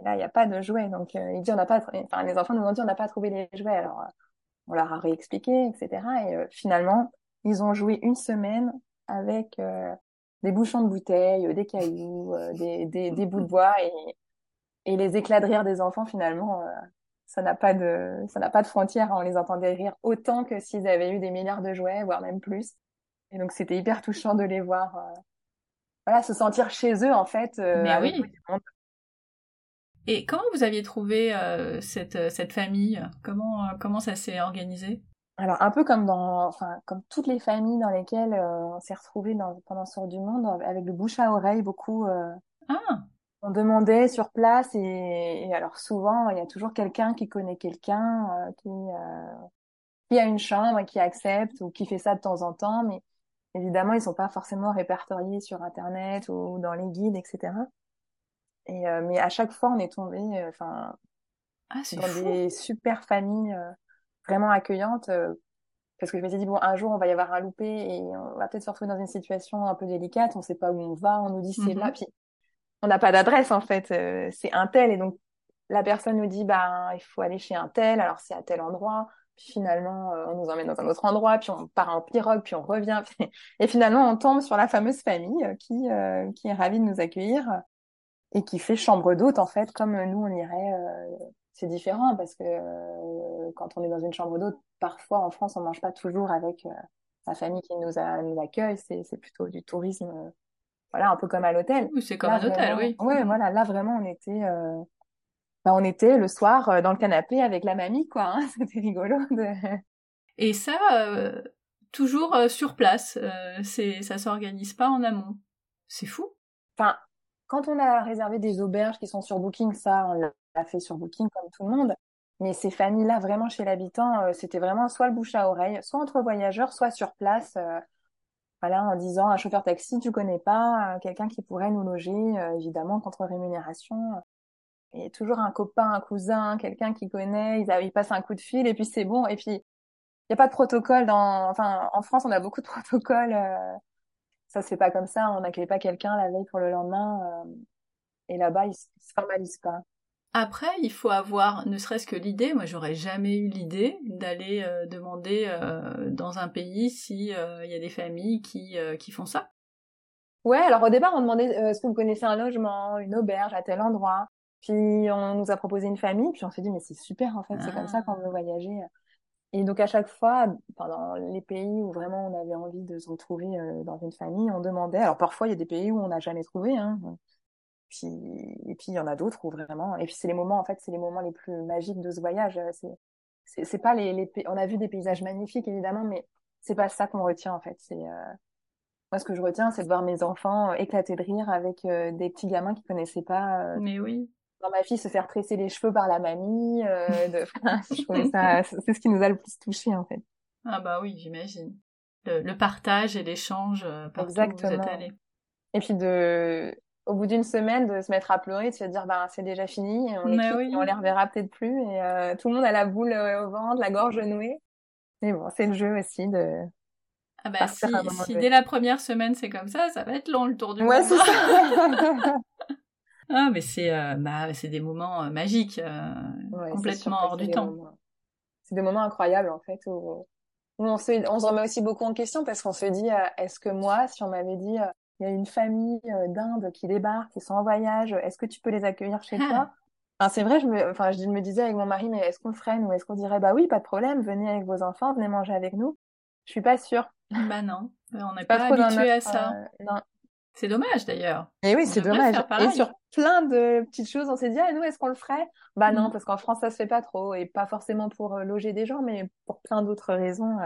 Et là, il n'y a pas de jouets, donc euh, il dit, on n'a pas, enfin, les enfants nous ont dit, on n'a pas trouvé les jouets. Alors, euh, on leur a réexpliqué, etc. Et euh, finalement, ils ont joué une semaine avec euh, des bouchons de bouteilles, des cailloux, euh, des, des, des bouts de bois et, et les éclats de rire des enfants, finalement, euh, ça n'a pas de, ça n'a pas de frontières. On les entendait rire autant que s'ils avaient eu des milliards de jouets, voire même plus. Et donc, c'était hyper touchant de les voir, euh, voilà, se sentir chez eux, en fait, euh, Mais oui. monde. Et comment vous aviez trouvé euh, cette, cette famille? Comment, comment ça s'est organisé? Alors, un peu comme dans, enfin, comme toutes les familles dans lesquelles euh, on s'est retrouvés dans, pendant ce tour du monde, avec le bouche à oreille, beaucoup, euh, Ah, on demandait sur place et, et alors souvent, il y a toujours quelqu'un qui connaît quelqu'un, euh, qui, euh, qui a une chambre et qui accepte ou qui fait ça de temps en temps, mais évidemment, ils sont pas forcément répertoriés sur Internet ou dans les guides, etc. Et, euh, mais à chaque fois, on est tombé, enfin, ah dans fou. des super familles euh, vraiment accueillantes. euh, parce que je m'étais dit, bon, un jour, on va y avoir un loupé et on va peut-être se retrouver dans une situation un peu délicate. On sait pas où on va. On nous dit c'est Mhm. là. Puis, on n'a pas d'adresse, en fait. euh, c'est un tel. Et donc, la personne nous dit, bah, il faut aller chez un tel. Alors, c'est à tel endroit. Puis finalement, euh, on nous emmène dans un autre endroit. Puis on part en pirogue. Puis on revient. Et finalement, on tombe sur la fameuse famille qui, euh, qui est ravie de nous accueillir et qui fait chambre d'hôte, en fait, comme nous, on irait. C'est différent parce que euh, quand on est dans une chambre d'hôte, parfois en France, on mange pas toujours avec euh, la famille qui nous, a, nous accueille. C'est, c'est plutôt du tourisme, euh, voilà, un peu comme à l'hôtel. Oui, c'est comme Là, un hôtel, vraiment- oui. Ouais, voilà, là vraiment, on était, euh, bah, on était le soir euh, dans le canapé avec la mamie, quoi. hein. C'était rigolo. De... Et ça, euh, toujours euh, sur place. Euh, c'est, ça s'organise pas en amont. C'est fou. Enfin, quand on a réservé des auberges qui sont sur Booking, ça, on l'a fait sur Booking comme tout le monde. Mais ces familles-là, vraiment chez l'habitant, euh, c'était vraiment soit le bouche à oreille, soit entre voyageurs, soit sur place. euh, voilà, en disant un chauffeur taxi, tu connais pas, quelqu'un qui pourrait nous loger, évidemment, contre rémunération. Et toujours un copain, un cousin, quelqu'un qui connaît, ils, ils passent un coup de fil et puis c'est bon. Et puis, il n'y a pas de protocole dans, enfin, en France, on a beaucoup de protocoles. Euh, ça se fait pas comme ça. On n'accueille pas quelqu'un la veille pour le lendemain. Euh, et là-bas, ils se formalisent pas. Après, il faut avoir, ne serait-ce que l'idée, moi j'aurais jamais eu l'idée d'aller euh, demander dans un pays si il y a des familles qui, qui font ça. Ouais, alors au départ on demandait est-ce que vous connaissez un logement, une auberge à tel endroit? Puis on nous a proposé une famille, puis on s'est dit mais c'est super en fait, c'est comme ça qu'on veut voyager. Et donc à chaque fois, pendant les pays où vraiment on avait envie de se retrouver euh, dans une famille, on demandait. Alors parfois il y a des pays où on n'a jamais trouvé, hein. Puis et puis il y en a d'autres où vraiment. Et puis c'est les moments en fait, c'est les moments les plus magiques de ce voyage. C'est c'est pas les, les on a vu des paysages magnifiques évidemment, mais c'est pas ça qu'on retient en fait. C'est euh... moi ce que je retiens, c'est de voir mes enfants euh, éclater de rire avec euh, des petits gamins qui connaissaient pas. Mais oui ma fille se faire tresser les cheveux par la mamie. Euh, de... je trouvais ça, c'est ce qui nous a le plus touché en fait. Ah bah oui, j'imagine. Le, partage et l'échange euh, partout Exactement. où vous êtes allés. Et puis de, au bout d'une semaine, de se mettre à pleurer, de se dire bah c'est déjà fini, on, on les reverra peut-être plus et euh, tout le monde a la boule au ventre, la gorge nouée. Mais bon, c'est le jeu aussi de. Ah bah si, si dès la première semaine c'est comme ça, ça va être long le tour du ouais, monde. c'est ça. Ah, mais c'est euh, bah, c'est des moments euh, magiques, euh, complètement hors du temps. C'est des moments incroyables en fait où, on, se, on se remet aussi beaucoup en question parce qu'on se dit est-ce que moi, si on m'avait dit il y a une famille d'Inde qui débarque, qui sont en voyage, est-ce que tu peux les accueillir chez toi? Enfin, c'est vrai, je me, enfin, je me disais avec mon mari, mais est-ce qu'on le ferait, nous Est-ce qu'on dirait, bah oui, pas de problème, venez avec vos enfants, venez manger avec nous Je suis pas sûre. Bah non, on n'est pas, pas habitué à ça. non. C'est dommage d'ailleurs. Et oui, c'est dommage. Et sur plein de petites choses, on s'est dit, ah, nous, est-ce qu'on le ferait? Bah non, mm. parce qu'en France, ça se fait pas trop. Et pas forcément pour euh, loger des gens, mais pour plein d'autres raisons.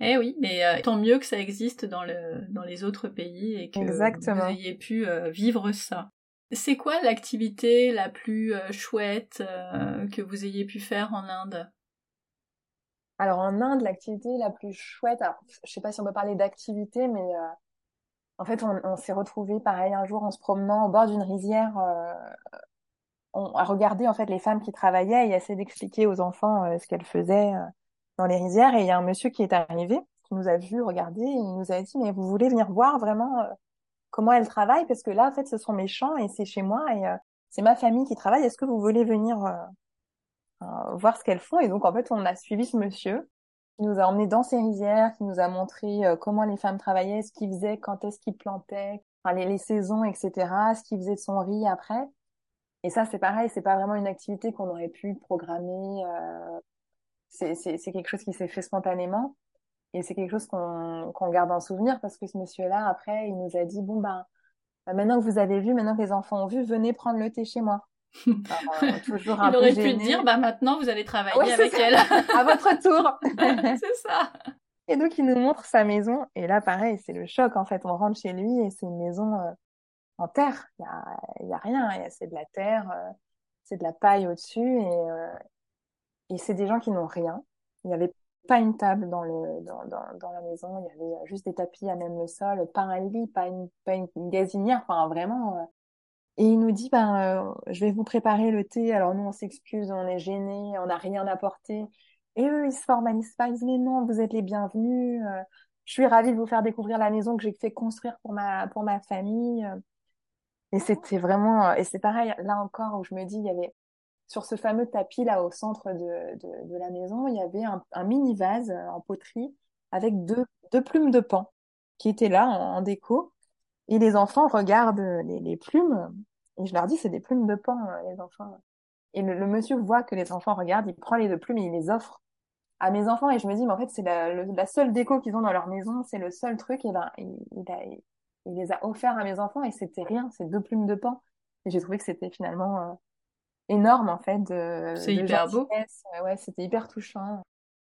Euh. Eh oui, mais euh, tant mieux que ça existe dans, le, dans les autres pays et que vous ayez pu vivre ça. C'est quoi l'activité la plus chouette que vous ayez pu faire en Inde? Alors en Inde, l'activité la plus chouette, alors, je sais pas si on peut parler d'activité, mais en fait, on, s'est retrouvé pareil un jour en se promenant au bord d'une rizière. Euh, on a regardé en fait les femmes qui travaillaient et essayer d'expliquer aux enfants euh, ce qu'elles faisaient euh, dans les rizières. Et il y a un monsieur qui est arrivé, qui nous a vu regarder, et il nous a dit mais vous voulez venir voir vraiment comment elles travaillent parce que là en fait ce sont mes champs et c'est chez moi et c'est ma famille qui travaille. Est-ce que vous voulez venir voir ce qu'elles font? Et donc en fait on a suivi ce monsieur qui nous a emmenés dans ces rizières, qui nous a montré euh, comment les femmes travaillaient, ce qu'ils faisaient, quand est-ce qu'ils plantaient, les, les, saisons, etc., ce qu'ils faisaient de son riz après. Et ça, c'est pareil, c'est pas vraiment une activité qu'on aurait pu programmer. Euh, c'est quelque chose qui s'est fait spontanément. Et c'est quelque chose qu'on qu'on garde en souvenir parce que ce monsieur-là, après, il nous a dit, bon, ben, maintenant que vous avez vu, maintenant que les enfants ont vu, venez prendre le thé chez moi. Euh, toujours un Il aurait pu dire, bah maintenant vous allez travailler avec elle. à votre tour. c'est ça. Et donc il nous montre sa maison. Et là, pareil, c'est le choc en fait. On rentre chez lui et c'est une maison euh, en terre. Il y a, y a rien. C'est de la terre, euh, c'est de la paille au-dessus et et c'est des gens qui n'ont rien. Il n'y avait pas une table dans le dans, dans, dans, la maison. Il y avait juste des tapis à même le sol, pas un lit, pas une pas une gazinière. Enfin vraiment et il nous dit, ben, euh, je vais vous préparer le thé. Alors nous, on s'excuse, on est gênés, on n'a rien apporté. Et eux, ils se formalisent pas. Ils disent, mais non, vous êtes les bienvenus. Euh, je suis ravie de vous faire découvrir la maison que j'ai fait construire pour ma, pour ma famille. Et c'était vraiment, et c'est pareil, là encore, où je me dis, il y avait, sur ce fameux tapis là au centre de, de, de la maison, il y avait un, un, mini vase en poterie avec deux, deux plumes de pan qui étaient là en, déco. Et les enfants regardent les, les plumes et je leur dis, c'est des plumes de pan, euh, les enfants. Et le, monsieur voit que les enfants regardent, il prend les deux plumes et il les offre à mes enfants. Et je me dis, mais en fait, c'est la, la, seule déco qu'ils ont dans leur maison, c'est le seul truc. Et ben, il, il, il les a offerts à mes enfants et c'était rien, c'est deux plumes de pan. Et j'ai trouvé que c'était finalement euh, énorme, en fait. C'est hyper beau. Ouais, c'était hyper touchant.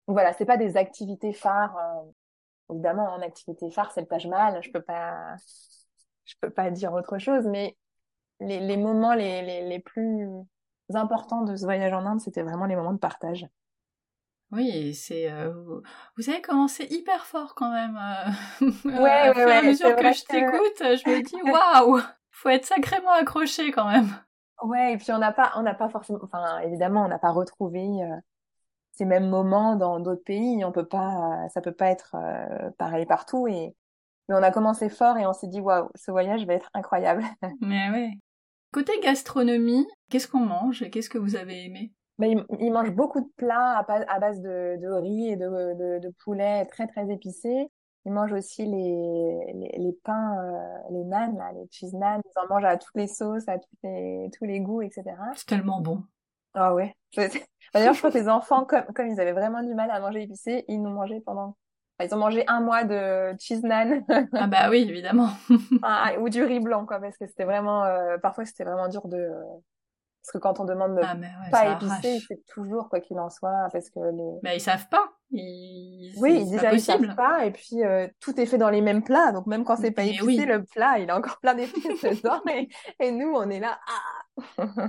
Donc voilà, c'est pas des activités phares. Euh, évidemment, en activité phare, c'est le Taj Mahal. Je peux pas, je peux pas dire autre chose, mais les, les moments les, les, les, plus importants de ce voyage en Inde, c'était vraiment les moments de partage. Oui, c'est vous, avez commencé hyper fort quand même. ouais, ouais, ouais, à mesure que je t'écoute, je me dis waouh, faut être sacrément accroché quand même. Ouais, et puis on n'a pas, on n'a pas forcément, enfin évidemment, on n'a pas retrouvé ces mêmes moments dans d'autres pays. On peut pas, ça peut pas être pareil partout. Et mais on a commencé fort et on s'est dit waouh, ce voyage va être incroyable. Mais oui. Côté gastronomie, qu'est-ce qu'on mange et qu'est-ce que vous avez aimé? Bah, ils, mangent beaucoup de plats à, base de, de, riz et de, de, de, poulet très très épicés. Ils mangent aussi les, les, les pains, euh, les nanes, là, les cheese nanes. Ils en mangent à toutes les sauces, à tous les, tous les goûts, etc. C'est tellement bon. Ah ouais. D'ailleurs, je crois que les enfants, comme, comme ils avaient vraiment du mal à manger épicé, ils nous mangeaient pendant... ils ont mangé un mois de cheese nan. ah bah oui, évidemment. ou du riz blanc, quoi, parce que c'était vraiment... Euh, parfois, c'était vraiment dur de... Parce que quand on demande de ah, pas épicé, c'est toujours quoi qu'il en soit, parce que les. Mais ils savent pas. Ils... Oui, déjà ils savent pas, et puis euh, tout est fait dans les mêmes plats, donc même quand c'est pas épicé, le plat il a encore plein d'épices dedans, et, et nous on est là. Ah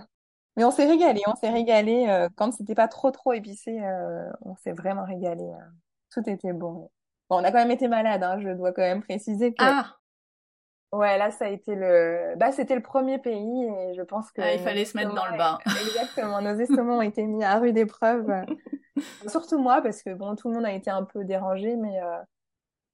Mais on s'est régalé, on s'est régalé euh, quand c'était pas trop trop épicé, euh, on s'est vraiment régalé. tout était bon. Bon, on a quand même été malade, hein, je dois quand même préciser que. Ah Ouais, là, ça a été le, bah, c'était le premier pays et je pense que. Ah, il fallait se mettre dans le bain. Exactement. Nos estomacs ont été mis à rude épreuve. Surtout moi, parce que bon, tout le monde a été un peu dérangé, mais, euh...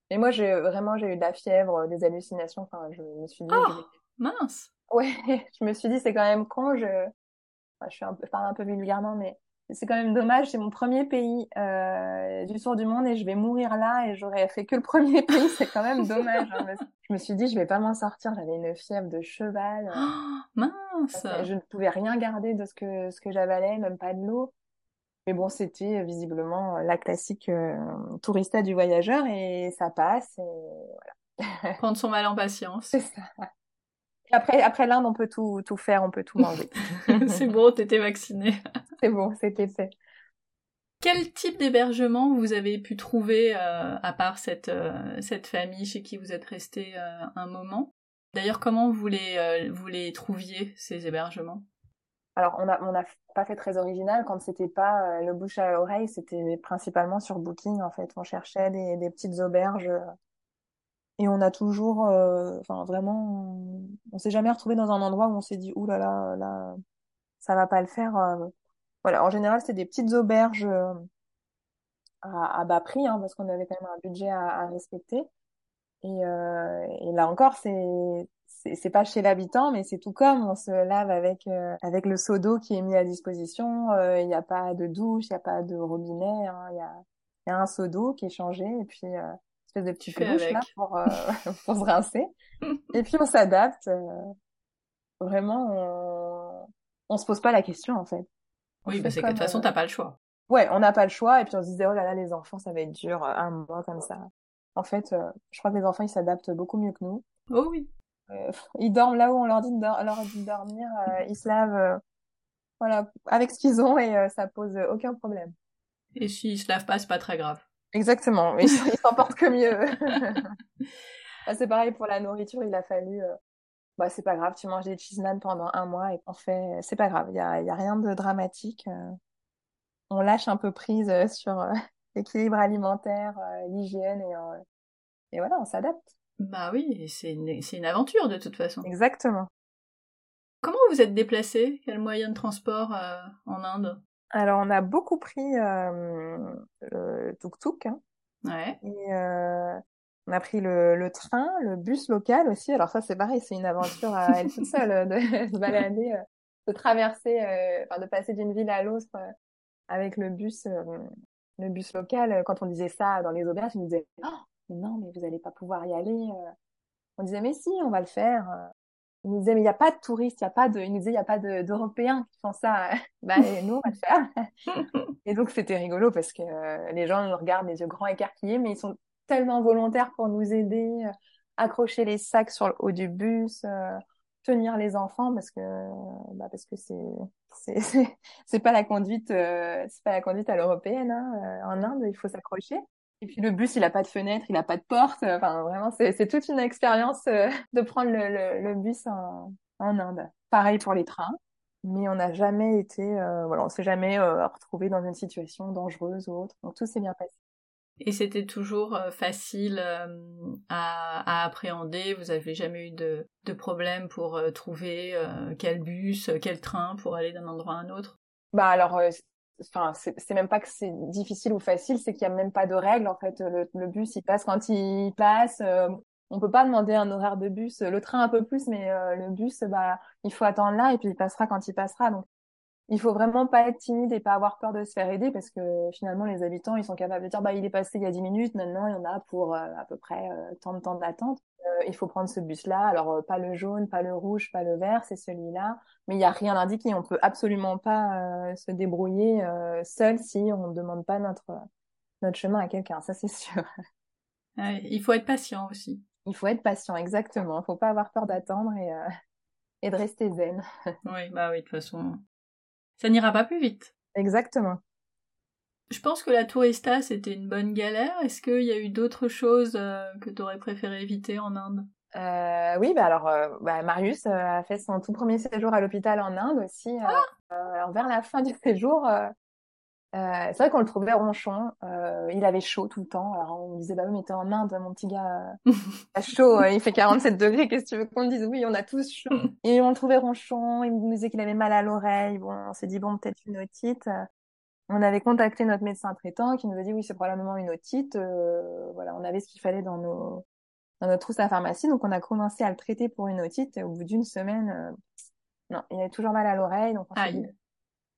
mais moi, j'ai vraiment, j'ai eu de la fièvre, des hallucinations. Enfin, je me suis dit. Oh, mince. Ouais, je me suis dit, c'est quand même con, je, enfin, je suis un peu, je parle un peu vulgairement, mais c'est quand même dommage, c'est mon premier pays euh, du tour du monde et je vais mourir là et j'aurais fait que le premier pays, c'est quand même dommage. Hein, je me suis dit, je vais pas m'en sortir, j'avais une fièvre de cheval. Oh, mince Je ne pouvais rien garder de ce que, ce que j'avalais, même pas de l'eau. Mais bon, c'était visiblement la classique euh, tourista du voyageur et ça passe et voilà. Prendre son mal en patience. C'est ça. Après, après l'Inde, on peut tout, tout faire, on peut tout manger. c'est bon, t'étais vacciné. c'est bon, c'était fait. Quel type d'hébergement vous avez pu trouver, euh, à part cette, euh, cette famille chez qui vous êtes resté euh, un moment? D'ailleurs, comment vous les, vous les trouviez, ces hébergements? Alors, on n'a on a pas fait très original. Quand c'était pas le bouche à l'oreille, c'était principalement sur Booking, en fait. On cherchait des, des petites auberges et on a toujours, euh, enfin vraiment, on, s'est jamais retrouvé dans un endroit où on s'est dit, ouh là là, là, ça va pas le faire. Euh. Voilà, en général, c'est des petites auberges euh, à, bas prix, hein, parce qu'on avait quand même un budget à, respecter. Et, et, là encore, c'est c'est pas chez l'habitant, mais c'est tout comme on se lave avec avec le seau d'eau qui est mis à disposition. Il n'y a pas de douche, il n'y a pas de robinet. Hein, il y, a, y a un seau d'eau qui est changé et puis espèce de petit bouche là pour, euh, pour se rincer. Et puis on s'adapte. Euh, vraiment, on... on se pose pas la question en fait. oui, bah c'est que de toute façon, euh, t'as pas le choix. Ouais, on n'a pas le choix. Et puis on se disait, oh là là, les enfants, ça va être dur, un mois comme ça. En fait, je crois que les enfants, ils s'adaptent beaucoup mieux que nous. Oh oui. ils dorment là où on leur dit de, leur dit de dormir. ils se lavent voilà, avec ce qu'ils ont et ça pose aucun problème. Et s'ils se lavent pas, c'est pas très grave. Exactement, ils s'en portent que mieux. Bah, c'est pareil pour la nourriture, il a fallu. Euh, bah, c'est pas grave, tu manges des cheese nan pendant un mois et en fait, c'est pas grave, il y a, y a rien de dramatique. Euh. on lâche un peu prise euh, sur l'équilibre alimentaire, l'hygiène et, et voilà, on s'adapte. Bah oui, c'est une, une aventure de toute façon. Exactement. Comment vous êtes déplacé Quel moyen de transport en Inde? Alors, on a beaucoup pris euh, le tuk-tuk. Hein. Ouais. Et euh, on a pris le, le, train, le bus local aussi. Alors ça, c'est pareil, c'est une aventure à elle toute seule euh, de se balader, euh, de traverser, euh, enfin de passer d'une ville à l'autre avec le bus, le bus local. Quand on disait ça dans les auberges, ils nous disaient oh, non, mais vous n'allez pas pouvoir y aller. On disait mais si, on va le faire. Il nous disait, mais il n'y a pas de touristes, il y a pas de, il nous disait, il n'y a pas d'Européens qui font ça. bah, nous, on va le faire. et donc, c'était rigolo parce que euh, les gens nous regardent les yeux grands écarquillés, mais ils sont tellement volontaires pour nous aider, euh, accrocher les sacs sur le haut du bus, euh, tenir les enfants parce que, bah, parce que c'est, c'est, c'est pas la conduite, c'est pas la conduite à l'européenne, hein. En Inde, il faut s'accrocher. Et puis le bus, il a pas de fenêtre, il a pas de porte. Enfin, vraiment, c'est toute une expérience euh, de prendre le, le, le bus en, en, Inde. Pareil pour les trains. mais on n'a jamais été, voilà, on s'est jamais retrouvé dans une situation dangereuse ou autre. Donc tout s'est bien passé. Et c'était toujours facile à, appréhender? Vous avez jamais eu de, de problème pour trouver quel bus, quel train pour aller d'un endroit à un autre? Bah alors, enfin c'est même pas que c'est difficile ou facile, c'est qu'il y a même pas de règles en fait. Le, bus il passe quand il passe. Euh, on peut pas demander un horaire de bus. Le train un peu plus, mais euh, le bus bah il faut attendre là et puis il passera quand il passera. Donc il faut vraiment pas être timide et pas avoir peur de se faire aider parce que finalement les habitants ils sont capables de dire bah il est passé il y a 10 minutes maintenant il y en a pour euh, à peu près tant de temps d'attente euh, il faut prendre ce bus là alors pas le jaune pas le rouge pas le vert c'est celui-là. Mais il y a rien indiqué on peut absolument pas se débrouiller seul si on ne demande pas notre notre chemin à quelqu'un. Ça c'est sûr. Il faut être patient aussi. Il faut être patient exactement. Il faut pas avoir peur d'attendre et et de rester zen. Oui bah oui de toute façon ça n'ira pas plus vite. Exactement. Je pense que la tourista, c'était une bonne galère. Est-ce qu'il y a eu d'autres choses euh, que tu aurais préféré éviter en Inde? Euh, Oui, bah alors euh, bah, Marius a fait son tout premier séjour à l'hôpital en Inde aussi. Ah alors vers la fin du séjour, c'est vrai qu'on le trouvait ronchon. Il avait chaud tout le temps. Alors on disait bah oui mais t'es en Inde mon petit gars, a chaud. il fait 47 degrés. Qu'est-ce que tu veux qu'on dise? Oui on a tous chaud. Et on le trouvait ronchon. Il nous disait qu'il avait mal à l'oreille. Bon on s'est dit bon peut-être une otite. On avait contacté notre médecin traitant qui nous a dit oui c'est probablement une otite. voilà on avait ce qu'il fallait dans nos dans notre trousse à pharmacie. Donc on a commencé à le traiter pour une otite. Et au bout d'une semaine non il avait toujours mal à l'oreille. Donc on s'est dit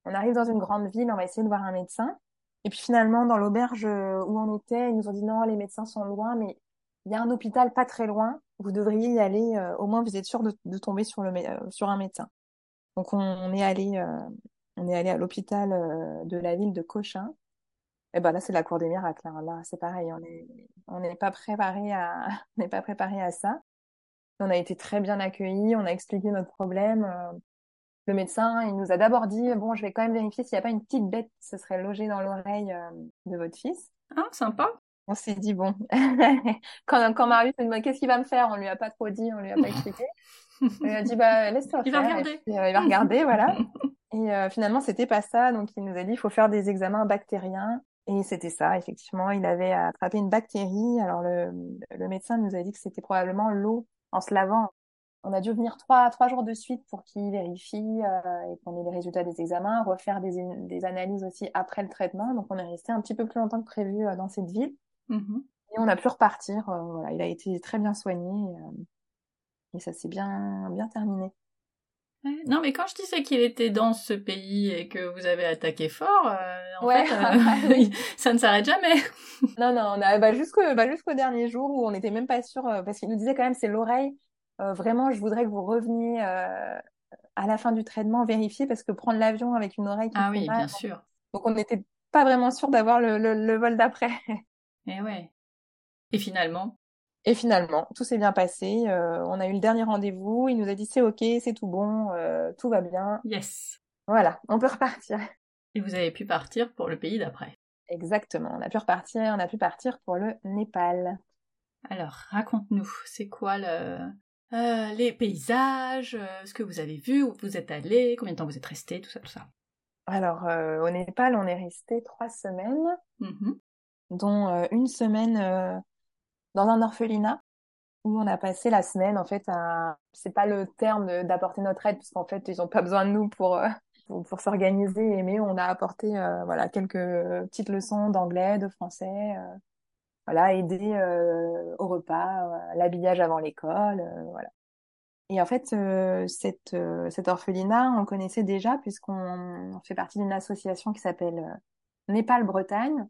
on arrive dans une grande ville, on va essayer de voir un médecin. Et puis finalement, dans l'auberge où on était, ils nous ont dit non, les médecins sont loin, mais il y a un hôpital pas très loin. Vous devriez y aller. Euh, au moins, vous êtes sûr de, tomber sur le euh, sur un médecin. Donc on, est allé euh, on est allé à l'hôpital de la ville de Cochin. Et ben là, c'est la cour des miracles. Hein. Là, c'est pareil. On est on n'est pas préparé à on n'est pas préparé à ça. On a été très bien accueillis. On a expliqué notre problème le médecin, il nous a d'abord dit bon, je vais quand même vérifier s'il n'y a pas une petite bête qui se serait logée dans l'oreille euh, de votre fils. Ah, sympa. On s'est dit bon, quand, quand Marius nous demande qu'est-ce qu'il va me faire, on lui a pas trop dit, on lui a pas expliqué. il a dit bah laisse-toi faire. Il va regarder. Euh, il va regarder, voilà. Et euh, finalement, c'était pas ça. Donc il nous a dit il faut faire des examens bactériens. Et c'était ça, effectivement, il avait attrapé une bactérie. Alors le, le médecin nous a dit que c'était probablement l'eau en se lavant on a dû venir trois, trois jours de suite pour qu'ils vérifient euh, et qu'on ait les résultats des examens, refaire des, des, analyses aussi après le traitement. Donc on est resté un petit peu plus longtemps que prévu euh, dans cette ville. Mm-hmm. Et on a pu repartir. Euh, voilà, il a été très bien soigné et ça s'est bien, bien terminé. Non, mais quand je disais qu'il était dans ce pays et que vous avez attaqué fort, en fait, ça ne s'arrête jamais. non, non, bah, jusqu'au bah, jusqu'au dernier jour où on n'était même pas sûr, parce qu'il nous disait quand même c'est l'oreille euh, vraiment, je voudrais que vous reveniez euh, à la fin du traitement vérifier parce que prendre l'avion avec une oreille qui ah oui, bien sûr. Donc on n'était pas vraiment sûr d'avoir le, le, vol d'après. Et eh ouais. Et finalement? Et finalement, tout s'est bien passé. Euh, on a eu le dernier rendez-vous. Il nous a dit c'est ok, c'est tout bon, tout va bien. Yes. Voilà, on peut repartir. Et vous avez pu partir pour le pays d'après. Exactement. On a pu repartir. On a pu partir pour le Népal. Alors, raconte-nous, c'est quoi le, euh, les paysages, euh, ce que vous avez vu, où vous êtes allé, combien de temps vous êtes resté, tout ça, tout ça. Alors, euh, au Népal, on est resté trois semaines, mmh dont une semaine dans un orphelinat où on a passé la semaine en fait à c'est pas le terme d'apporter notre aide parce qu'en fait ils ont pas besoin de nous pour pour, s'organiser mais on a apporté voilà quelques petites leçons d'anglais de français voilà, aider euh, au repas, euh, l'habillage avant l'école, euh, voilà. Et en fait, cette, cet orphelinat, on connaissait déjà puisqu'on fait partie d'une association qui s'appelle Népal Bretagne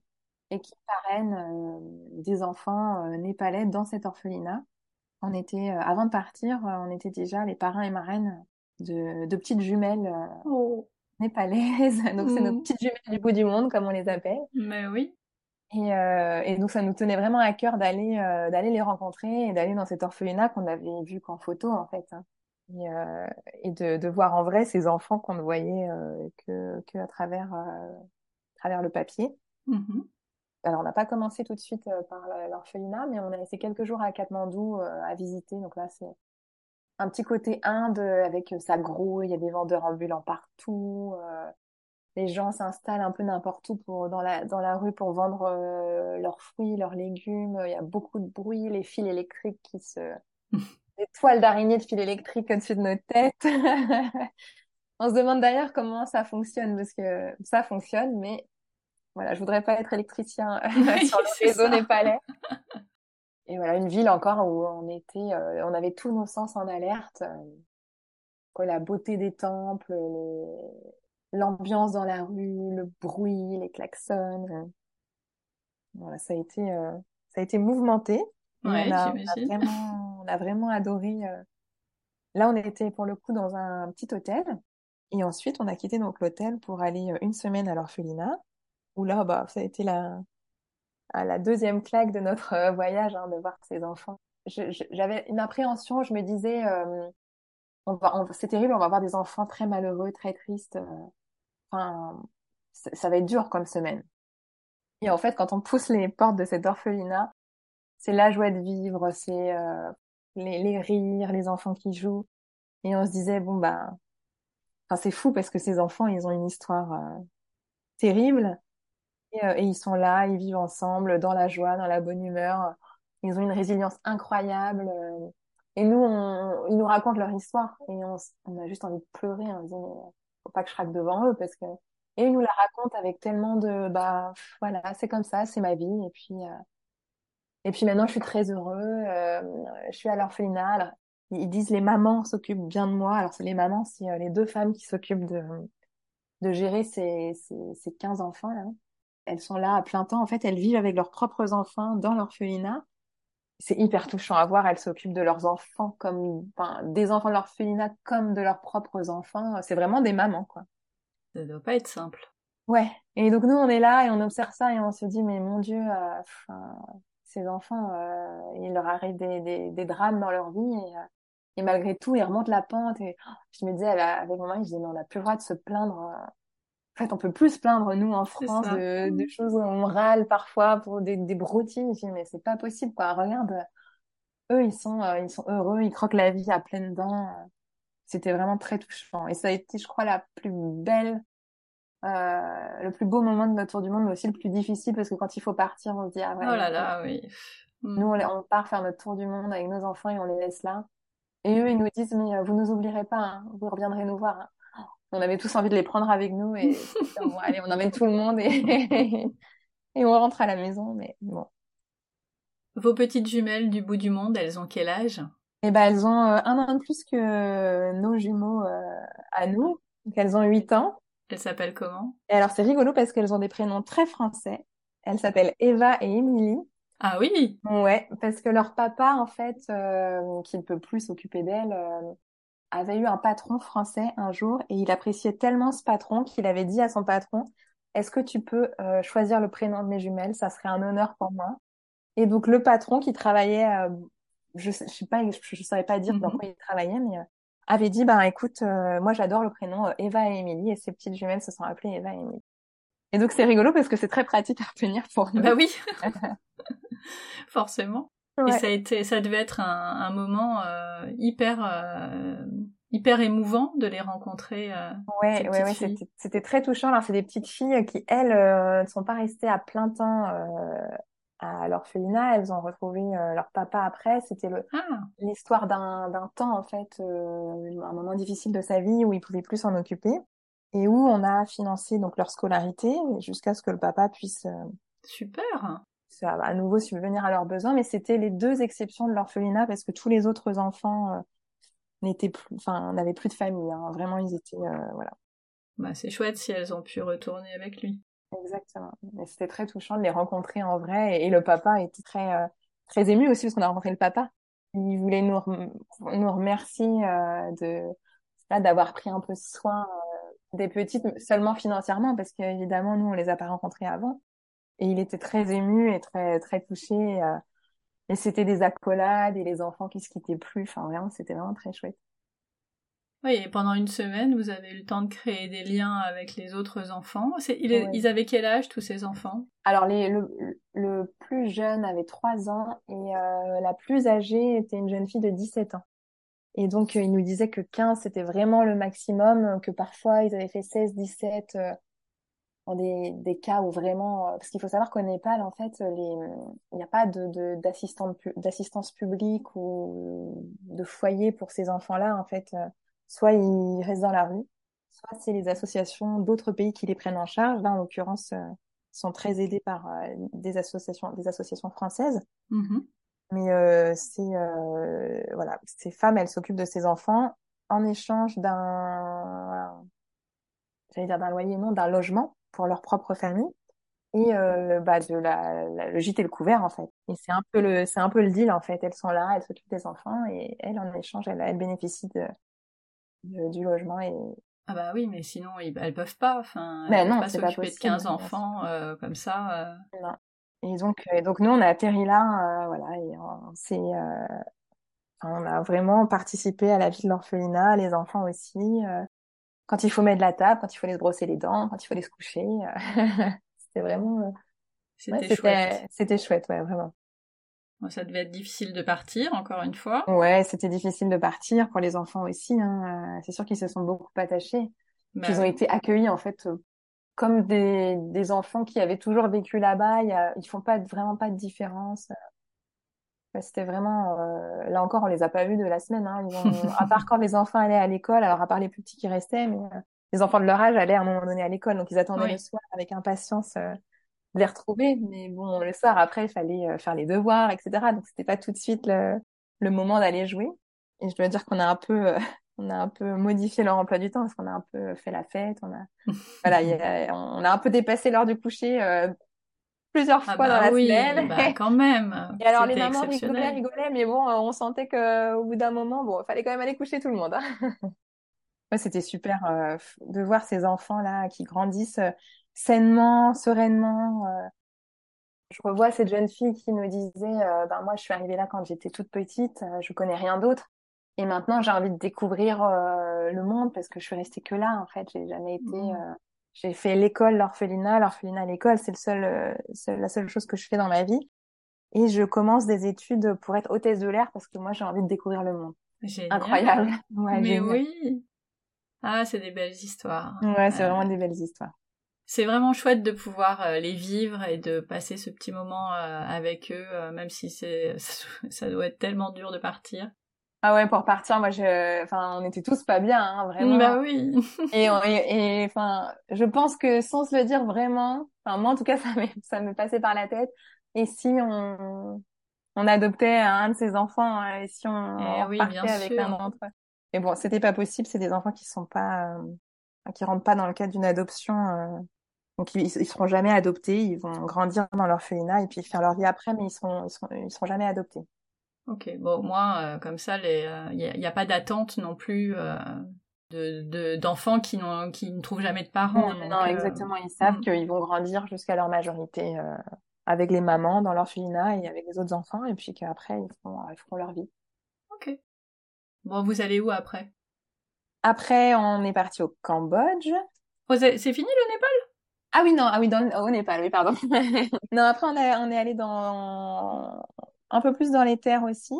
et qui parraine des enfants népalais dans cet orphelinat. On était, avant de partir, on était déjà les parrains et marraines de, de petites jumelles oh. népalaises. Donc c'est nos mmh. petites jumelles du bout du monde, comme on les appelle. Mais oui. Et, euh, et, donc ça nous tenait vraiment à cœur d'aller euh, d'aller les rencontrer et d'aller dans cet orphelinat qu'on avait vu qu'en photo en fait hein. et, euh, et de, de, voir en vrai ces enfants qu'on ne voyait euh, que, que à travers euh, à travers le papier. Mm-hmm. Alors on n'a pas commencé tout de suite par l'orphelinat, mais on a laissé quelques jours à Katmandou à visiter. Donc là c'est un petit côté Inde avec sa grouille, il y a des vendeurs ambulants partout. les gens s'installent un peu n'importe où pour, dans, la, dans la rue pour vendre leurs fruits, leurs légumes. Il y a beaucoup de bruit, les fils électriques qui se... les toiles d'araignée de fils électriques au-dessus de nos têtes. On se demande d'ailleurs comment ça fonctionne, parce que ça fonctionne, mais voilà, je voudrais pas être électricien sur le réseau népalais. Et voilà, une ville encore où on était, euh, on avait tous nos sens en alerte. quoi, la beauté des temples, l'ambiance dans la rue, le bruit, les klaxons. Voilà, ça a été, euh, ça a été mouvementé. Ouais, on, a, on, a, vraiment, on a vraiment adoré. Euh. Là, on était pour le coup dans un petit hôtel. Et ensuite, on a quitté donc l'hôtel pour aller une semaine à l'orphelinat où là, bah, ça a été la, la deuxième claque de notre euh, voyage, hein, de voir ces enfants. J'avais une appréhension, je me disais, euh, on va, c'est terrible, on va voir des enfants très malheureux, très tristes. Euh, enfin, ça va être dur comme semaine. Et en fait, quand on pousse les portes de cet orphelinat, c'est la joie de vivre, c'est les, les, rires, les enfants qui jouent. Et on se disait, bon, bah, enfin, c'est fou parce que ces enfants, ils ont une histoire terrible. Euh, et, ils sont là, ils vivent ensemble dans la joie, dans la bonne humeur. Ils ont une résilience incroyable. Euh, et nous, on, ils nous racontent leur histoire et on, on a juste envie de pleurer. On se dit, faut pas que je craque devant eux parce que et ils nous la racontent avec tellement de bah voilà, c'est comme ça, c'est ma vie. Et puis euh, et puis maintenant, je suis très heureux. Je suis à l'orphelinat. Ils disent les mamans s'occupent bien de moi. Alors c'est les mamans, c'est les deux femmes qui s'occupent de de gérer ces, ces, ces 15 enfants là elles sont là à plein temps. En fait, elles vivent avec leurs propres enfants dans l'orphelinat. C'est hyper touchant à voir. Elles s'occupent de leurs enfants comme, enfin, des enfants de l'orphelinat comme de leurs propres enfants. C'est vraiment des mamans, quoi. Ça doit pas être simple. Ouais. Et donc nous, on est là et on observe ça et on se dit, mais mon Dieu, euh, ces enfants, euh, il leur arrive des, des, des, drames dans leur vie et, euh, et, malgré tout, ils remontent la pente. Et oh, je me disais avec mon mari, je disais, mais on n'a plus le droit de se plaindre euh, en fait, on peut plus se plaindre, nous, en France, de, de, choses où on râle parfois pour des, des broutilles. Je dis, mais c'est pas possible, quoi. Regarde, eux, ils sont, euh, ils sont heureux, ils croquent la vie à pleines dents. C'était vraiment très touchant. Et ça a été, je crois, la plus belle, euh, le plus beau moment de notre tour du monde, mais aussi le plus difficile, parce que quand il faut partir, on se dit, ah ouais. Oh là là, oui. Nous, on, on, part faire notre tour du monde avec nos enfants et on les laisse là. Et eux, ils nous disent, mais euh, vous nous oublierez pas, hein. vous reviendrez nous voir. Hein on avait tous envie de les prendre avec nous et bon, allez, on emmène tout le monde et, et on rentre à la maison. Mais bon. Vos petites jumelles du bout du monde, elles ont quel âge? Eh ben, elles ont euh, un an de plus que nos jumeaux euh, à nous. Donc, elles ont 8 ans. Elles s'appellent comment? Et Alors, c'est rigolo parce qu'elles ont des prénoms très français. Elles s'appellent Eva et Émilie. Ah oui Ouais, parce que leur papa, en fait, euh, qui ne peut plus s'occuper d'elles, avait eu un patron français un jour et il appréciait tellement ce patron qu'il avait dit à son patron Est-ce que tu peux euh, choisir le prénom de mes jumelles? Ça serait un honneur pour moi. Et donc le patron qui travaillait, euh, je, je sais pas, je, savais pas dire dans mhm. quoi il travaillait, mais euh, avait dit ben écoute, moi j'adore le prénom Eva et Émilie et ces petites jumelles se sont appelées Eva et Émilie. Et donc c'est rigolo parce que c'est très pratique à retenir pour nous. Bah oui, forcément. Et ça a été, ça devait être un, un moment euh, hyper, euh, hyper émouvant de les rencontrer. Euh, ouais, ouais, ouais, c'était très touchant. Alors c'est des petites filles qui elles euh, ne sont pas restées à plein temps euh, à l'orphelinat. Elles ont retrouvé leur papa après. C'était le ah. l'histoire d'un d'un temps en fait, un moment difficile de sa vie où ils pouvaient plus s'en occuper et où on a financé donc leur scolarité jusqu'à ce que le papa puisse. Super ça va à nouveau subvenir à leurs besoins, mais c'était les deux exceptions de l'orphelinat parce que tous les autres enfants euh, n'étaient plus, enfin, n'avaient plus de famille. Hein. Vraiment, ils étaient, euh, voilà. Bah, c'est chouette si elles ont pu retourner avec lui. Exactement. C'était très touchant de les rencontrer en vrai. Et, le papa était très, euh, très ému aussi parce qu'on a rencontré le papa. Il voulait nous, nous remercier de, d'avoir pris un peu soin des petites, seulement financièrement parce qu'évidemment, nous, on les a pas rencontrés avant. Et il était très ému et très très touché. Euh, et c'était des accolades et les enfants qui se quittaient plus. Enfin, vraiment, c'était vraiment très chouette. Oui, et pendant une semaine, vous avez eu le temps de créer des liens avec les autres enfants. Ils avaient quel âge, tous ces enfants? Alors, les, le, le, plus jeune avait 3 ans et euh, la plus âgée était une jeune fille de 17 ans. Et donc, ils nous disaient que 15, c'était vraiment le maximum, que parfois, ils avaient fait 16, 17 dans des, des cas où vraiment... Parce qu'il faut savoir qu'au Népal, en fait, les... il n'y a pas de, de, d'assistance publique ou de foyer pour ces enfants-là. En fait, soit ils restent dans la rue, soit c'est les associations d'autres pays qui les prennent en charge. Là, en l'occurrence, sont très aidés par des associations, des associations françaises. Mmh mais euh, c'est euh, voilà, ces femmes, elles s'occupent de ces enfants en échange d'un, j'allais dire d'un loyer, non, d'un logement pour leur propre famille et euh, bah de la, le gîte et le couvert en fait. Et c'est un peu le c'est un peu le deal en fait. Elles sont là, elles s'occupent des enfants et elles en échange elles, elles bénéficient de, du logement et ah bah oui, mais sinon elles peuvent pas. Enfin, elles non, peuvent pas s'occuper de 15 enfants euh, comme ça. Euh... Non. Et donc, et donc nous, on a atterri là, voilà, et on, euh, on a vraiment participé à la vie de l'orphelinat, les enfants aussi. Euh, quand il faut mettre la table, quand il faut les brosser les dents, quand il faut les se coucher, c'était vraiment. C'était ouais, chouette. C'était chouette, ouais, vraiment. Bon, ça devait être difficile de partir, encore une fois. Ouais, c'était difficile de partir pour les enfants aussi. Hein. C'est sûr qu'ils se sont beaucoup attachés. Bah, ils ont été accueillis en fait comme des, des enfants qui avaient toujours vécu là-bas. Ils font pas vraiment pas de différence. C'était vraiment euh, là encore on les a pas vus de la semaine. Hein. Ils ont, à part quand les enfants allaient à l'école, alors à part les plus petits qui restaient, mais euh, les enfants de leur âge allaient à un moment donné à l'école, donc ils attendaient le soir avec impatience euh, de les retrouver. Mais bon, le soir après il fallait euh, faire les devoirs, etc. Donc c'était pas tout de suite le, le moment d'aller jouer. Et je dois dire qu'on a un peu on a un peu modifié leur emploi du temps parce qu'on a un peu fait la fête. On a, voilà, y a, on a un peu dépassé l'heure du coucher euh, plusieurs ah fois bah dans la oui, semaine. Bah quand même. Et alors les mamans rigolaient, rigolaient, mais bon, on sentait que au bout d'un moment, bon, il fallait quand même aller coucher tout le monde. Hein. ouais, c'était super euh, de voir ces enfants là qui grandissent euh, sainement, sereinement. Euh. Je revois cette jeune fille qui nous disait, ben moi je suis arrivée là quand j'étais toute petite, je connais rien d'autre. Et maintenant, j'ai envie de découvrir euh, le monde parce que je suis restée que là, en fait. J'ai jamais été. J'ai fait l'école, l'orphelinat, l'orphelinat à l'école. C'est le seul, euh, seul, la seule chose que je fais dans ma vie. Et je commence des études pour être hôtesse de l'air parce que moi, j'ai envie de découvrir le monde. Génial. Incroyable. Ouais, Mais génial. oui. Ah, c'est des belles histoires. Ouais, c'est euh... vraiment des belles histoires. C'est vraiment chouette de pouvoir euh, les vivre et de passer ce petit moment avec eux, même si c'est ça doit être tellement dur de partir. Ah ouais, pour partir, moi, je, enfin, on était tous pas bien, hein, vraiment. Bah oui. et, et, enfin, je pense que sans se le dire vraiment, enfin, moi, en tout cas, ça m'est, ça me passait par la tête. Et si on, on adoptait un de ses enfants, euh, et si on, eh oui, partait avec sûr. un d'entre eux. Mais bon, c'était pas possible. C'est des enfants qui sont pas, euh, qui rentrent pas dans le cadre d'une adoption. Euh, donc ils, ils seront jamais adoptés. Ils vont grandir dans l'orphelinat et puis faire leur vie après, mais ils seront, ils seront, ils seront jamais adoptés. Ok, bon, moi, euh, comme ça, il euh, n'y a, y a, pas d'attente non plus euh, de d'enfants qui, qui ne trouvent jamais de parents. Non, donc, non exactement. Ils savent mm. qu'ils vont grandir jusqu'à leur majorité avec les mamans dans l'orphelinat et avec les autres enfants, et puis qu'après, ils feront, ils feront leur vie. Ok. Bon, vous allez où après? Après, on est parti au Cambodge. Oh, c'est fini le Népal? Ah oui, non, ah oui, dans le... au Népal, oui, pardon. non, après, on, a, on est allé dans un peu plus dans les terres aussi.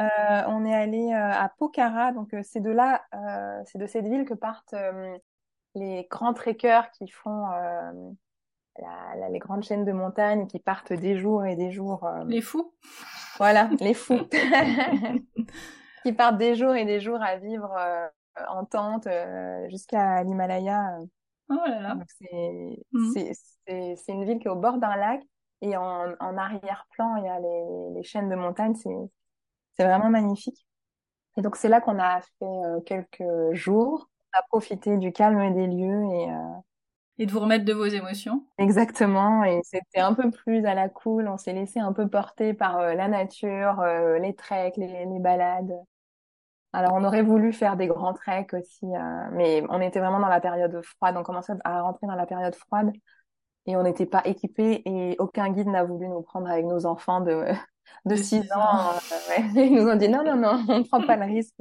Euh, on est allé euh, à Pokhara, donc euh, c'est de là, euh, c'est de cette ville que partent euh, les grands trekkers qui font la, la, les grandes chaînes de montagnes qui partent des jours et des jours. Les fous. Voilà, les fous. qui partent des jours et des jours à vivre en tente jusqu'à l'Himalaya. Oh là là. C'est mmh. une ville qui est au bord d'un lac et en, en arrière-plan, il y a les, les chaînes de montagne. C'est, vraiment magnifique. Et donc, c'est là qu'on a fait euh, quelques jours. On a profité du calme des lieux et... Euh... Et de vous remettre de vos émotions. Exactement. Et c'était un peu plus à la cool. On s'est laissé un peu porter par euh, la nature, les treks, les, les balades. Alors, on aurait voulu faire des grands treks aussi, mais on était vraiment dans la période froide. On commençait à rentrer dans la période froide et on n'était pas équipés et aucun guide n'a voulu nous prendre avec nos enfants de de 6 ans. Euh, ouais. Ils nous ont dit non non non, on ne prend pas le risque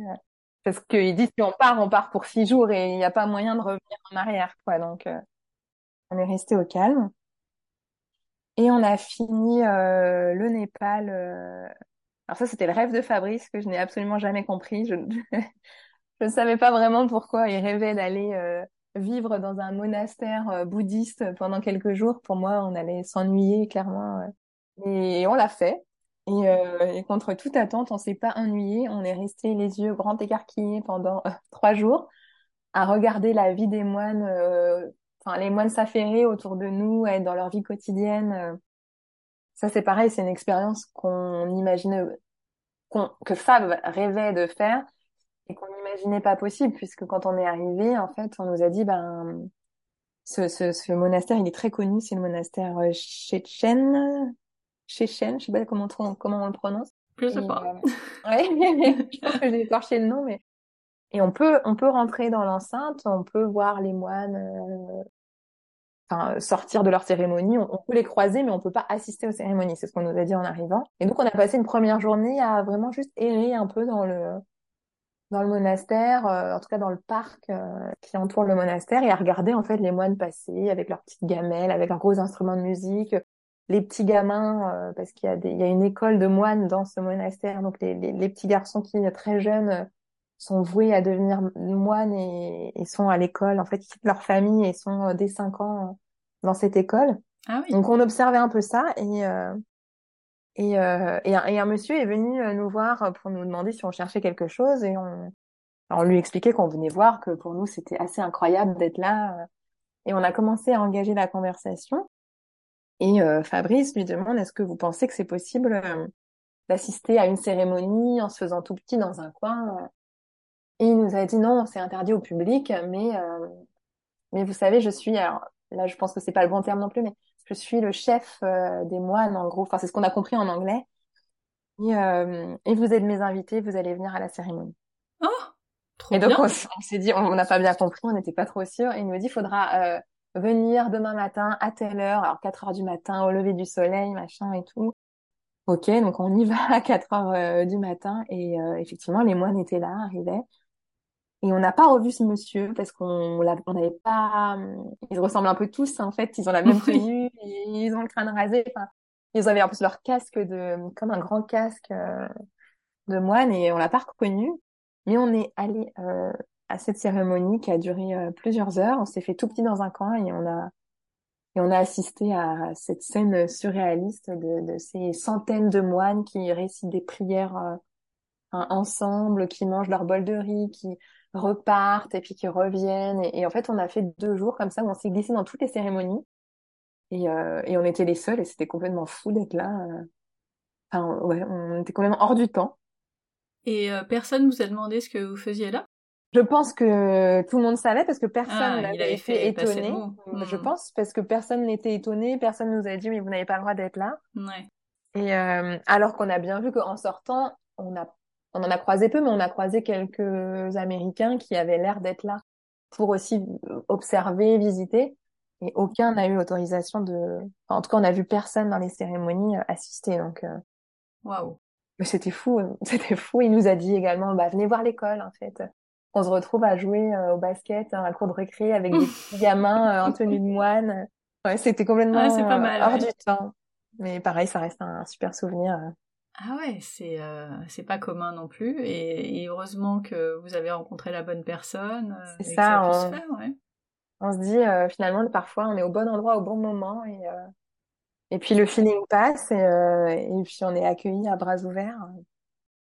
parce qu'ils disent si on part, on part pour six jours et il n'y a pas moyen de revenir en arrière quoi. Donc euh, on est resté au calme et on a fini euh, le Népal. Euh, Alors ça, c'était le rêve de Fabrice que je n'ai absolument jamais compris. Je, je ne savais pas vraiment pourquoi il rêvait d'aller euh, vivre dans un monastère euh, bouddhiste pendant quelques jours. Pour moi, on allait s'ennuyer clairement. Et, on l'a fait. Et, et, contre toute attente, on s'est pas ennuyé. On est resté les yeux grands écarquillés pendant trois jours à regarder la vie des moines, enfin les moines s'affairer autour de nous, être dans leur vie quotidienne. Ça, c'est pareil, c'est une expérience qu'on imagine, que Fab rêvait de faire et qu'on n'imaginait pas possible, puisque quand on est arrivé, en fait, on nous a dit, ben, ce, ce, ce monastère, il est très connu, c'est le monastère Chéchen, Chéchen, je sais pas comment on, comment on le prononce. Je sais pas. Euh, ouais, je pense que j'ai écorché le nom, mais et on peut on peut rentrer dans l'enceinte, on peut voir les moines euh, enfin, sortir de leur cérémonie. On, peut les croiser, mais on peut pas assister aux cérémonies. C'est ce qu'on nous a dit en arrivant. Et donc, on a passé une première journée à vraiment juste errer un peu dans le dans le monastère, euh, en tout cas dans le parc euh, qui entoure le monastère, et à regarder en fait les moines passer avec leurs petites gamelles, avec leurs gros instruments de musique, les petits gamins, euh, parce qu'il y a des, il y a une école de moines dans ce monastère, donc les, les, les petits garçons qui très jeunes sont voués à devenir moines et, et sont à l'école. En fait, ils quittent leur famille et sont euh, dès 5 ans euh, dans cette école. Ah oui. Donc on observait un peu ça et euh, et, euh, et, un, et, un, monsieur est venu nous voir pour nous demander si on cherchait quelque chose et on, on lui expliquait qu'on venait voir que pour nous c'était assez incroyable d'être là et on a commencé à engager la conversation. Et euh, Fabrice lui demande est-ce que vous pensez que c'est possible d'assister à une cérémonie en se faisant tout petit dans un coin et il nous a dit non, c'est interdit au public, mais euh, mais vous savez, je suis alors là, je pense que c'est pas le bon terme non plus, mais je suis le chef euh, des moines en gros. Enfin, c'est ce qu'on a compris en anglais. Et, euh, et, vous êtes mes invités, vous allez venir à la cérémonie. Oh, trop et donc bien. on, on s'est dit, on n'a pas bien compris, on n'était pas trop sûr. Et il nous dit, il faudra euh, venir demain matin à telle heure, alors 4 heures du matin, au lever du soleil, machin et tout. Ok, donc on y va à 4 heures du matin et effectivement les moines étaient là, arrivaient. Et on n'a pas revu ce monsieur parce qu'on on n'avait pas. Ils ressemblent un peu tous en fait. Ils ont la même tenue, ils ont le crâne rasé. Enfin, ils avaient en plus leur casque de comme un grand casque euh, de moine et on l'a pas reconnu. Mais on est allé euh, à cette cérémonie qui a duré euh, plusieurs heures. On s'est fait tout petit dans un coin et on a et on a assisté à cette scène surréaliste de, de ces centaines de moines qui récitent des prières euh, ensemble, qui mangent leur bol de riz, qui repartent et puis qui reviennent. Et, et, en fait, on a fait deux jours comme ça où on s'est glissé dans toutes les cérémonies. Et, euh, et on était les seuls et c'était complètement fou d'être là. euh. Enfin, ouais, on était complètement hors du temps. Et euh, personne vous a demandé ce que vous faisiez là? Je pense que tout le monde savait parce que personne Ah, n'avait avait été étonné. Je Hmm. pense parce que personne n'était étonné, personne nous a dit mais vous n'avez pas le droit d'être là. Ouais. Et euh, alors qu'on a bien vu qu'en sortant, on a on en a croisé peu, mais on a croisé quelques Américains qui avaient l'air d'être là pour aussi observer, visiter. Et aucun n'a eu l'autorisation de. enfin, en tout cas, on a vu personne dans les cérémonies euh, assister. Donc, euh, Waouh. mais c'était fou, euh, c'était fou. Il nous a dit également, bah venez voir l'école en fait. On se retrouve à jouer au basket à un cours de récré avec des petits gamins en tenue de moine. Ouais, c'était complètement Ah, c'est pas mal, hors ouais. du temps. Mais pareil, ça reste un super souvenir. Ah ouais, c'est euh, c'est pas commun non plus. Et, et heureusement que vous avez rencontré la bonne personne. euh, C'est ça, on- se faire, ouais. On se dit euh, finalement parfois on est au bon endroit au bon moment et et puis le feeling passe et, et puis on est accueilli à bras ouverts.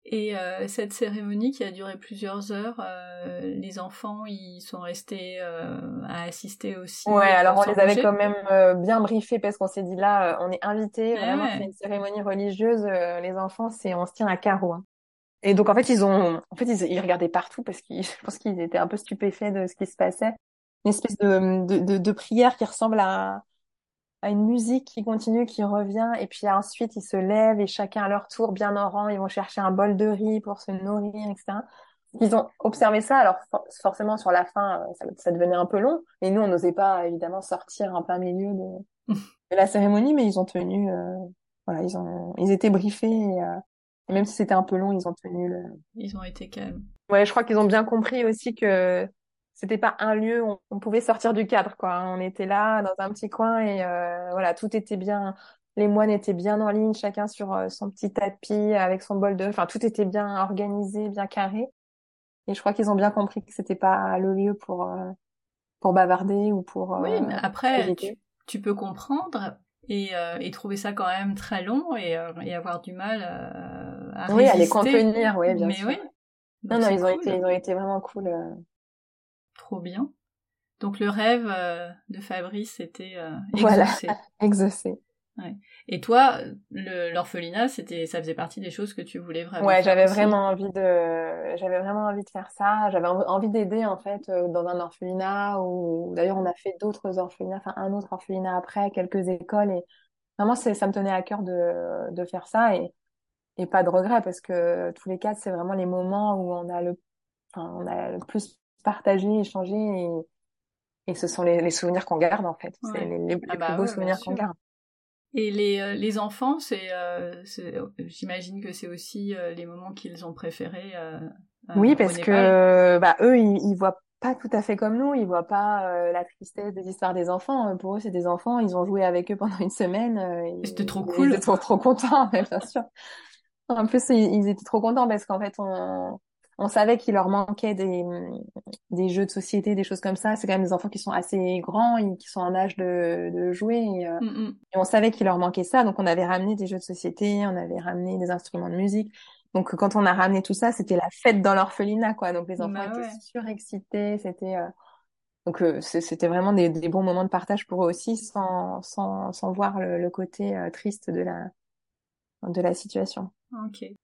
Et euh, cette cérémonie qui a duré plusieurs heures, euh, les enfants, ils sont restés euh, à assister aussi. Ouais, pour alors on les avait quand même euh, bien briefés parce qu'on s'est dit là euh, on est invités, Ah vraiment ouais. c'est une cérémonie religieuse, euh, les enfants c'est on se tient à carreau. hein. Et donc en fait ils ont en fait ils, ils regardaient partout parce qu'ils je pense qu'ils étaient un peu stupéfaits de ce qui se passait. Une espèce de de, de, de prière qui ressemble à à une musique qui continue, qui revient, et puis ensuite ils se lèvent et chacun à leur tour, bien en rang, ils vont chercher un bol de riz pour se nourrir, etc. Ils ont observé ça, alors for- forcément sur la fin, euh, ça, ça devenait un peu long, et nous on n'osait pas évidemment sortir en plein milieu de, de la cérémonie, mais ils ont tenu, euh, voilà, ils ont, ils étaient briefés, et, euh, et même si c'était un peu long, ils ont tenu le. Ils ont été calmes. Ouais, je crois qu'ils ont bien compris aussi que c'était pas un lieu où on pouvait sortir du cadre, quoi. On était là dans un petit coin et euh, voilà, tout était bien les moines étaient bien en ligne, chacun sur son petit tapis avec son bol de, enfin tout était bien organisé, bien carré. Et je crois qu'ils ont bien compris que c'était pas le lieu pour pour bavarder ou pour. oui, mais après tu, peux comprendre et, et, trouver ça quand même très long et, et avoir du mal à oui, résister. à les contenir, oui, bien mais sûr. Oui. non, non, ils ont été, ils ont été vraiment cool. Trop bien. Donc le rêve de Fabrice c'était euh, voilà, exaucé. Ouais. Et toi, l'orphelinat, c'était, ça faisait partie des choses que tu voulais vraiment. Ouais, j'avais vraiment envie de, j'avais vraiment envie de faire ça. J'avais envie d'aider en fait dans un orphelinat ou d'ailleurs on a fait d'autres orphelinats, enfin un autre orphelinat après, quelques écoles et vraiment c'est, ça me tenait à cœur de de faire ça et et pas de regret parce que tous les cas c'est vraiment les moments où on a le, enfin on a le plus partagé, échangé et et ce sont les, les souvenirs qu'on garde en fait. C'est les, les, ah plus bah beaux ouais, souvenirs qu'on garde. Et les, les enfants, c'est, euh, j'imagine que c'est aussi euh, les moments qu'ils ont préférés. Euh, oui, parce que bah eux, ils, ils voient pas tout à fait comme nous. Ils voient pas la tristesse des histoires des enfants. Pour eux, c'est des enfants. Ils ont joué avec eux pendant une semaine. C'était trop cool. Ils étaient trop, trop contents, bien sûr. En plus, ils, ils étaient trop contents parce qu'en fait, on, on savait qu'il leur manquait des, des jeux de société, des choses comme ça. C'est quand même des enfants qui sont assez grands et qui sont en âge de, de jouer. Et, euh, Mm, mm. et on savait qu'il leur manquait ça. Donc, on avait ramené des jeux de société, on avait ramené des instruments de musique. Donc, quand on a ramené tout ça, c'était la fête dans l'orphelinat, quoi. Donc, les enfants Bah étaient surexcités. C'était, euh, donc, euh, c'était vraiment des, des bons moments de partage pour eux aussi, sans, sans, sans voir le, le côté triste de la, de la situation. Ok.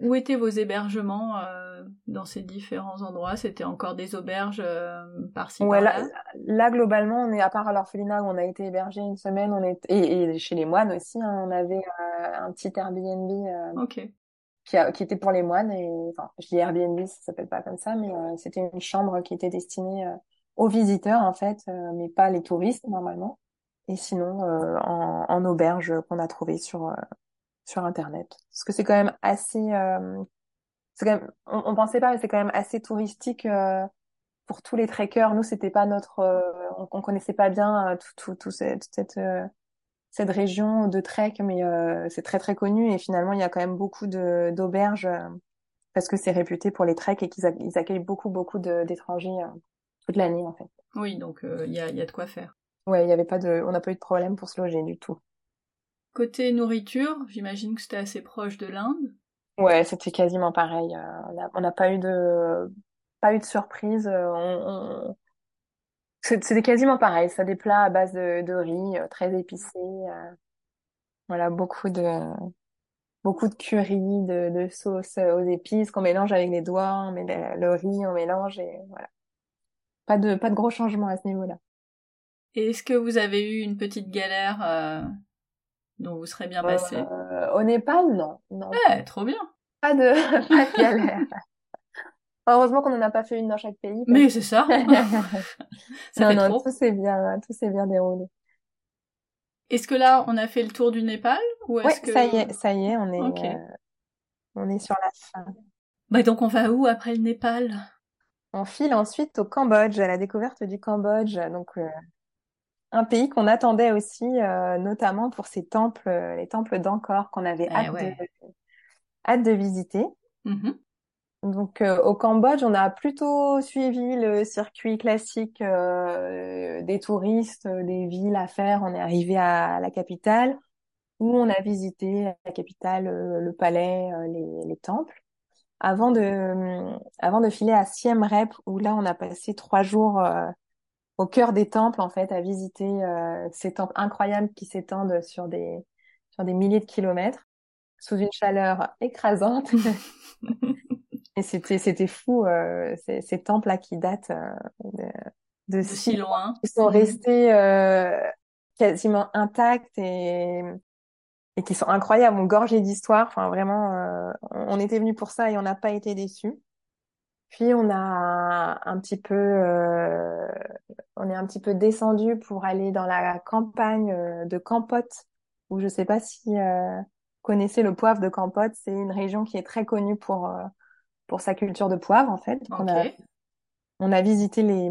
Où étaient vos hébergements euh, dans ces différents endroits? C'était encore des auberges euh, par-ci Ouais, par-là? là, là, globalement, on est à part à l'orphelinat où on a été hébergé une semaine, on est et, et chez les moines aussi, hein, on avait euh, un petit Airbnb euh, Ok. qui, a, qui était pour les moines et enfin, je dis Airbnb, ça s'appelle pas comme ça, mais euh, c'était une chambre qui était destinée euh, aux visiteurs en fait, euh, mais pas les touristes normalement. Et sinon, euh, en, en auberge qu'on a trouvé sur euh, sur internet, parce que c'est quand même assez, euh, c'est quand même, on, on pensait pas, mais c'est quand même assez touristique. euh, pour tous les trekkers, nous c'était pas notre, euh, on, on connaissait pas bien tout, tout, tout cette, toute cette, cette région de trek, mais c'est très très connu et finalement il y a quand même beaucoup de d'auberges parce que c'est réputé pour les treks et qu'ils a- ils accueillent beaucoup beaucoup d'étrangers toute l'année en fait. Oui, donc il y, a, y a de quoi faire. Ouais, il y avait pas de, on n'a pas eu de problème pour se loger du tout. Côté nourriture, j'imagine que c'était assez proche de l'Inde. Ouais, c'était quasiment pareil. euh, on n'a pas eu de, pas eu de surprise. euh, on, on- c'est- C'était quasiment pareil. Ça des plats à base de, de riz, euh, très épicés. euh, Voilà, beaucoup de beaucoup de curry, de, de sauce aux épices qu'on mélange avec les doigts, on met le, le riz, on mélange et voilà. Pas de pas de gros changements à ce niveau-là. Et est-ce que vous avez eu une petite galère euh, dont vous serez bien passé Euh, au Népal, non, non, Ouais, trop bien. pas de pas de galère. Heureusement qu'on n'en a pas fait une dans chaque pays. parce Mais c'est ça. ça non, fait non, trop. tout s'est bien, tout s'est bien déroulé. Est-ce que là, on a fait le tour du Népal ou Ouais, est-ce que ça y est, ça y est, on est, Ok. euh, on est sur la fin. Bah donc on va où après le Népal? On file ensuite au Cambodge, à la découverte du Cambodge, donc euh, un pays qu'on attendait aussi, euh, notamment pour ses temples, euh, les temples d'Angkor qu'on avait Eh hâte ouais. de, hâte de visiter. Mhm. Donc euh, au Cambodge, on a plutôt suivi le circuit classique euh, des touristes, euh, des villes à faire. On est arrivé à la capitale où on a visité la capitale, euh, le palais, les, les temples. Avant de, euh, avant de filer à Siem Reap, où là on a passé trois jours euh, au cœur des temples en fait, à visiter euh, ces temples incroyables qui s'étendent sur des, sur des milliers de kilomètres, sous une chaleur écrasante. Et c'était c'était fou euh, ces, ces temples là qui datent euh, de, de De si loin. qui sont Mhm. restés quasiment intacts et et qui sont incroyables, ont gorgé d'histoire. Enfin vraiment, on on était venu pour ça et on n'a pas été déçus. Puis on a un petit peu, euh, on est un petit peu descendu pour aller dans la campagne euh, de Kampot, où je sais pas si euh, vous connaissez le poivre de Kampot. C'est une région qui est très connue pour euh, pour sa culture de poivre en fait. On a Ok. on a visité les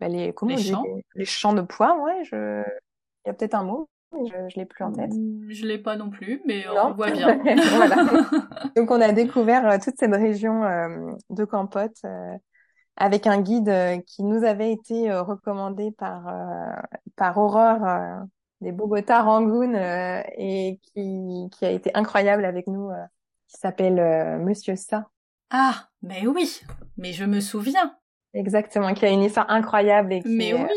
bah, les comment Les on dit champs. les, les champs de poivre. Ouais, je il y a peut-être un mot. Je, je l'ai plus en tête. Mm, je l'ai pas non plus, mais on voit bien. Donc on a découvert euh, toute cette région euh, de Campote euh, avec un guide qui nous avait été recommandé par par Aurore des Bogota Rangoon et qui qui a été incroyable avec nous, qui s'appelle Monsieur Sa. Ah, mais oui, mais je me souviens. Exactement, qui a une histoire incroyable et qui mais oui.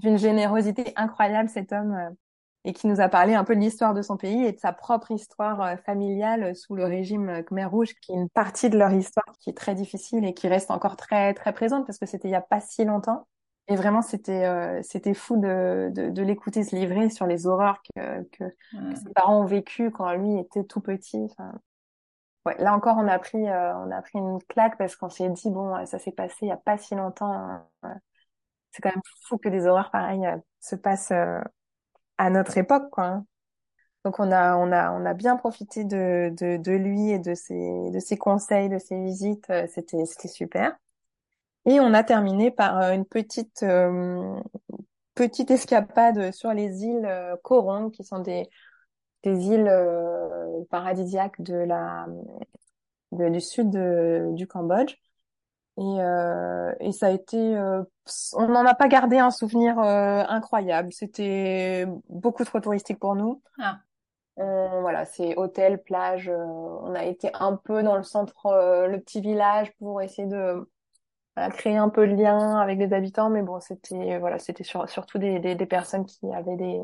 d'une générosité incroyable cet homme et qui nous a parlé un peu de l'histoire de son pays et de sa propre histoire euh, familiale sous le régime euh, Khmer Rouge, qui est une partie de leur histoire qui est très difficile et qui reste encore très très présente parce que c'était il y a pas si longtemps. Et vraiment, c'était euh, c'était fou de, de, de l'écouter se livrer sur les horreurs que, que, ses parents ont vécues quand lui était tout petit. Enfin, ouais, là encore, on a pris on a pris une claque parce qu'on s'est dit bon, ça s'est passé il y a pas si longtemps. c'est quand même fou que des horreurs pareilles se passent à notre époque, quoi. Hein. Donc on a on a on a bien profité de de, de lui et de ses de ses conseils, de ses visites. Euh, c'était c'était super. Et on a terminé par euh, une petite euh, petite escapade sur les îles Coron, qui sont des des îles paradisiaques de la du sud du Cambodge. Et, euh, et ça a été, euh, on n'en a pas gardé un souvenir euh, incroyable. C'était beaucoup trop touristique pour nous. Ah. voilà, c'est hôtel, plage. on a été un peu dans le centre, le petit village pour essayer de créer un peu de lien avec les habitants. Mais bon, c'était voilà, c'était surtout des, des, des, personnes qui avaient des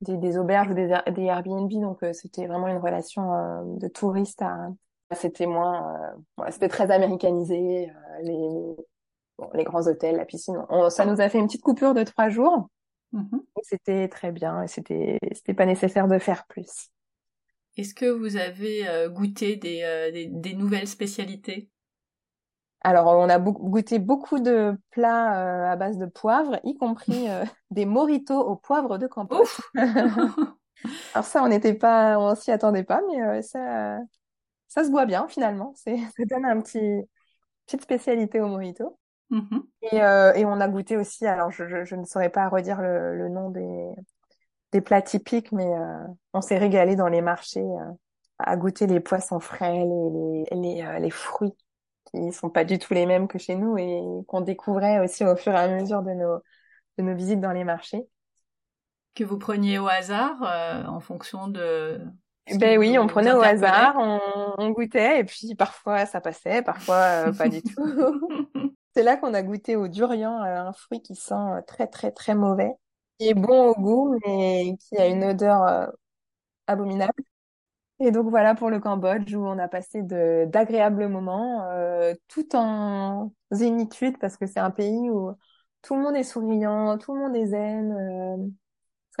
des, des auberges ou des, des Airbnb. Donc c'était vraiment une relation de touriste à c'était moins, euh, c'était très américanisé, euh, les, bon, les grands hôtels, la piscine. ça nous a fait une petite coupure de trois jours. Mm-hmm. C'était très bien et c'était, c'était pas nécessaire de faire plus. Est-ce que vous avez euh, goûté des, des, des, nouvelles spécialités? Alors, on a goûté beaucoup de plats à base de poivre, y compris des moritos au poivre de Campos. Alors ça, on n'était pas, on s'y attendait pas, mais ça, ça se boit bien finalement. C'est, ça donne un petit petite spécialité au mojito. Mm-hmm. Et, euh, et on a goûté aussi. Alors je, je, je ne saurais pas redire le, le nom des des plats typiques, mais euh, on s'est régalé dans les marchés euh, à goûter les poissons frais, les les les, euh, les, fruits qui sont pas du tout les mêmes que chez nous et qu'on découvrait aussi au fur et à mesure de nos de nos visites dans les marchés. Que vous preniez au hasard euh, en fonction de ben oui, on prenait au hasard, on, on, goûtait et puis parfois ça passait, parfois euh, pas du tout. C'est là qu'on a goûté au durian, euh, un fruit qui sent euh, très très très mauvais, qui est bon au goût mais qui a une odeur abominable. Et donc voilà pour le Cambodge où on a passé de d'agréables moments, tout en zénitude parce que c'est un pays où tout le monde est souriant, tout le monde est zen.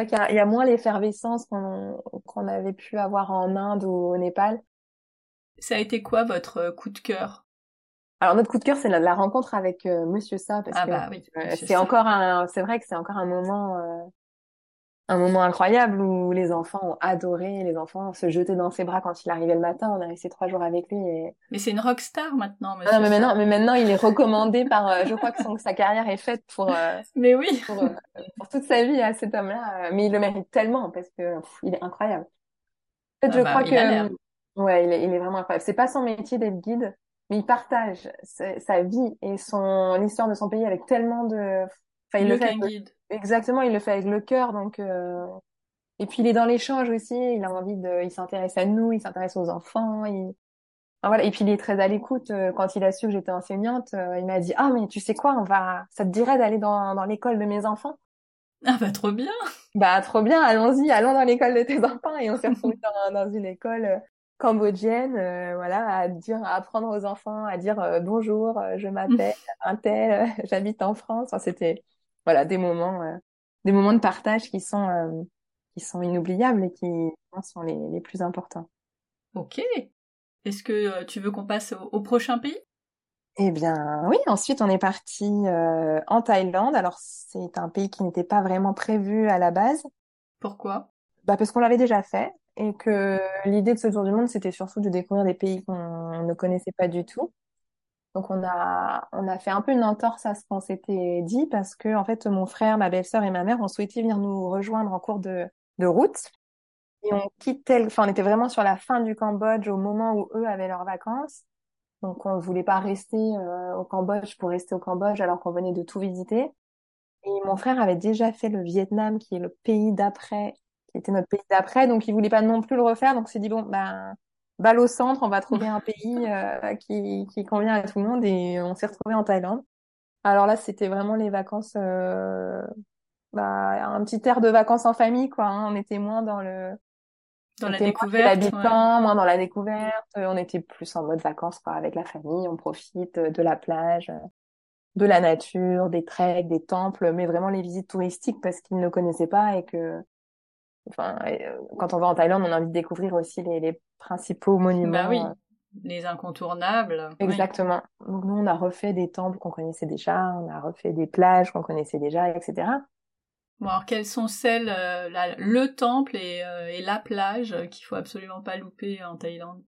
C'est vrai qu'il y, a moins l'effervescence qu'on avait pu avoir en Inde ou au Népal. Ça a été quoi votre euh, coup de cœur? Alors notre coup de cœur, c'est la, rencontre avec euh, Monsieur Sa parce ah que bah oui, euh, c'est encore un, c'est vrai que c'est encore un moment un moment incroyable où les enfants ont adoré, les enfants se jetaient dans ses bras quand il arrivait le matin. On a resté trois jours avec lui. Et... Mais c'est une rockstar maintenant, monsieur. Ah, mais maintenant, mais maintenant, il est recommandé par. Euh, je crois que son, sa carrière est faite pour. Euh, mais oui. Pour, euh, pour, toute sa vie à cet homme-là. mais il le mérite tellement parce que il est incroyable. En fait, je ah bah, crois que. Ouais, il est, il est vraiment incroyable. C'est pas son métier d'être guide, mais il partage sa, vie et son l'histoire de son pays avec tellement de. Enfin, il le, fait. Guide. Exactement, il le fait avec le cœur, donc. Euh... Et puis il est dans l'échange aussi. Il a envie de, il s'intéresse à nous, il s'intéresse aux enfants. Il... voilà. Et puis il est très à l'écoute. Euh, quand il a su que j'étais enseignante, euh, il m'a dit ah mais tu sais quoi, on va, ça te dirait d'aller dans dans l'école de mes enfants? Ah bah trop bien. Bah trop bien, allons-y, allons dans l'école de tes enfants et on s'est retrouvés dans, dans une école euh, cambodgienne, voilà, à dire, à apprendre aux enfants à dire bonjour, je m'appelle un tel, j'habite en France. Enfin, c'était voilà des moments euh, des moments de partage qui sont euh, qui sont inoubliables et qui sont les, les plus importants. Ok. Est-ce que euh, tu veux qu'on passe au, prochain pays? Eh bien, oui. Ensuite, on est parti en Thaïlande. Alors, c'est un pays qui n'était pas vraiment prévu à la base. Pourquoi? Bah parce qu'on l'avait déjà fait et que l'idée de ce tour du monde, c'était surtout de découvrir des pays qu'on ne connaissait pas du tout. Donc on a on a fait un peu une entorse à ce qu'on s'était dit parce que en fait mon frère, ma belle-sœur et ma mère ont souhaité venir nous rejoindre en cours de de route. Et on quittait, enfin, on était vraiment sur la fin du Cambodge au moment où eux avaient leurs vacances. Donc, on ne voulait pas rester euh, au Cambodge pour rester au Cambodge alors qu'on venait de tout visiter. Et mon frère avait déjà fait le Vietnam, qui est le pays d'après, qui était notre pays d'après, donc il voulait pas non plus le refaire. Donc, s'est dit bon, ben, balle au centre, on va trouver un pays euh, qui, qui convient à tout le monde et on s'est retrouvé en Thaïlande. Alors là, c'était vraiment les vacances, euh, bah, un petit air de vacances en famille, quoi. Hein. On était moins dans le dans la découverte, moins, moins dans la découverte. On était plus en mode vacances, quoi, avec la famille. On profite de la plage, de la nature, des treks, des temples, mais vraiment les visites touristiques parce qu'ils ne connaissaient pas et que enfin, euh, quand on va en Thaïlande, on a envie de découvrir aussi les, les principaux monuments. Bah oui, les incontournables. Exactement. Donc nous, on a refait des temples qu'on connaissait déjà, on a refait des plages qu'on connaissait déjà, etc. Bon, alors quelles sont celles, euh, le temple et, euh, et la plage qu'il faut absolument pas louper en Thaïlande?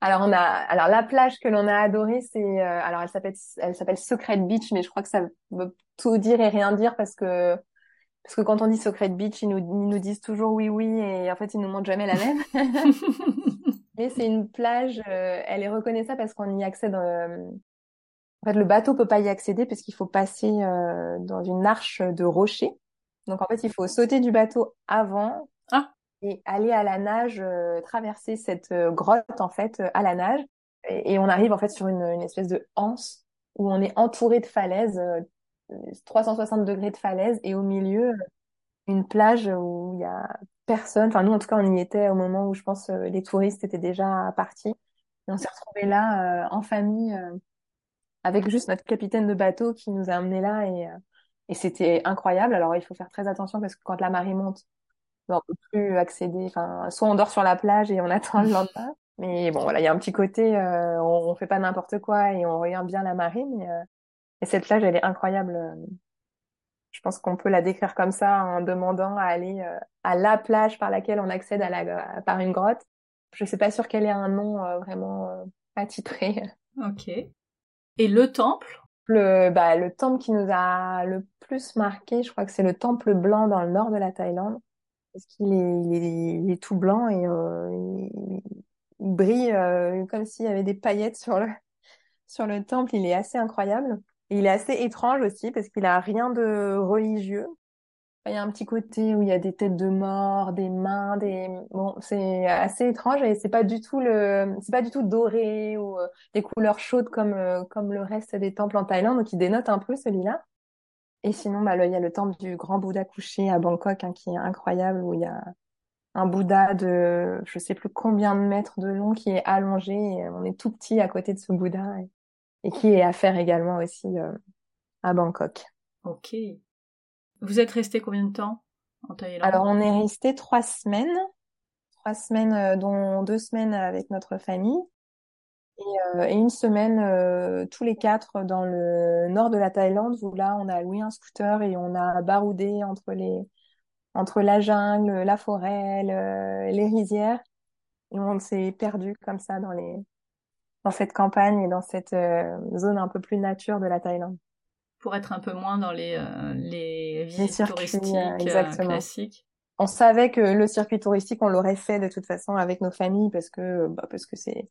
Alors on a, alors la plage que l'on a adorée, c'est, alors elle s'appelle, elle s'appelle Secret Beach, mais je crois que ça veut tout dire et rien dire parce que parce que quand on dit Secret Beach, ils nous, ils nous disent toujours oui, oui, et en fait, ils nous montrent jamais la même. Mais c'est une plage, euh, elle est reconnaissable parce qu'on y accède. Euh, en fait, le bateau peut pas y accéder parce qu'il faut passer euh, dans une arche de rocher. Donc, en fait, il faut sauter du bateau avant ah. et aller à la nage, traverser cette grotte, en fait, à la nage. Et, et, on arrive, en fait, sur une, une espèce de anse où on est entouré de falaises 360 degrés de falaise et au milieu une plage où il y a personne. Enfin nous en tout cas on y était au moment où je pense euh, les touristes étaient déjà partis. On s'est retrouvés là euh, en famille euh, avec juste notre capitaine de bateau qui nous a amenés là et, et c'était incroyable. Alors il faut faire très attention parce que quand la marée monte, on peut plus accéder. Enfin soit on dort sur la plage et on attend le lendemain. Mais bon voilà il y a un petit côté on, on fait pas n'importe quoi et on regarde bien la marée mais et cette plage, elle est incroyable. Je pense qu'on peut la décrire comme ça en demandant à aller euh, à la plage par laquelle on accède à la, par une grotte. Je sais pas sûr qu'elle ait un nom euh, vraiment euh, attitré. Ok. Et le temple? Le bah le temple qui nous a le plus marqué, je crois que c'est le temple blanc dans le nord de la Thaïlande, parce qu'il est, il est, tout blanc et il, il, brille comme s'il y avait des paillettes sur le sur le temple. Il est assez incroyable il est assez étrange aussi parce qu'il a rien de religieux. Il y a un petit côté où il y a des têtes de mort, des mains, des bon, c'est assez étrange et c'est pas du tout le, c'est pas du tout doré ou euh, des couleurs chaudes comme euh, comme le reste des temples en Thaïlande, donc il dénote un peu celui-là. Et sinon, bah, il y a le temple du grand Bouddha couché à Bangkok, hein, qui est incroyable, où il y a un Bouddha de, je sais plus combien de mètres de long qui est allongé. Et on est tout petit à côté de ce Bouddha qui est à faire également aussi euh, à Bangkok. Ok. Vous êtes resté combien de temps en Thaïlande? Alors on est resté trois semaines, trois semaines euh, dont deux semaines avec notre famille et, euh, et une semaine euh, tous les quatre dans le nord de la Thaïlande où là on a loué un scooter et on a baroudé entre les entre la jungle, la forêt, les rizières et on s'est perdu comme ça dans les dans cette campagne et dans cette euh, zone un peu plus nature de la Thaïlande. Pour être un peu moins dans les, euh, les visites touristiques euh, classiques. On savait que le circuit touristique, on l'aurait fait de toute façon avec nos familles parce que bah, parce que c'est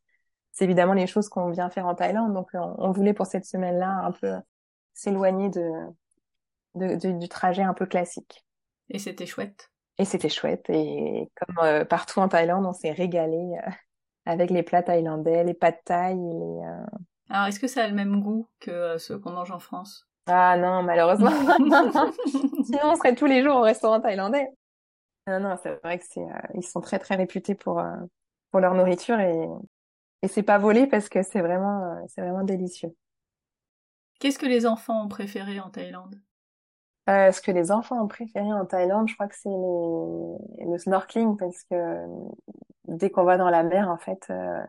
c'est évidemment les choses qu'on vient faire en Thaïlande. Donc on, voulait pour cette semaine-là un peu s'éloigner de, de, du trajet un peu classique. Et c'était chouette. Et c'était chouette. Et comme partout en Thaïlande, on s'est régalé avec les plats thaïlandais, les pâtes thaï. Les, euh, Alors, est-ce que ça a le même goût que euh, ceux qu'on mange en France? Ah non, malheureusement. Sinon, on serait tous les jours au restaurant thaïlandais. Non, non, c'est vrai que c'est, euh, ils sont très très réputés pour pour leur nourriture et et c'est pas volé parce que c'est vraiment c'est vraiment délicieux. Qu'est-ce que les enfants ont préféré en Thaïlande? Euh, ce que les enfants ont préféré en Thaïlande, je crois que c'est le snorkeling parce que dès qu'on va dans la mer, en fait, euh,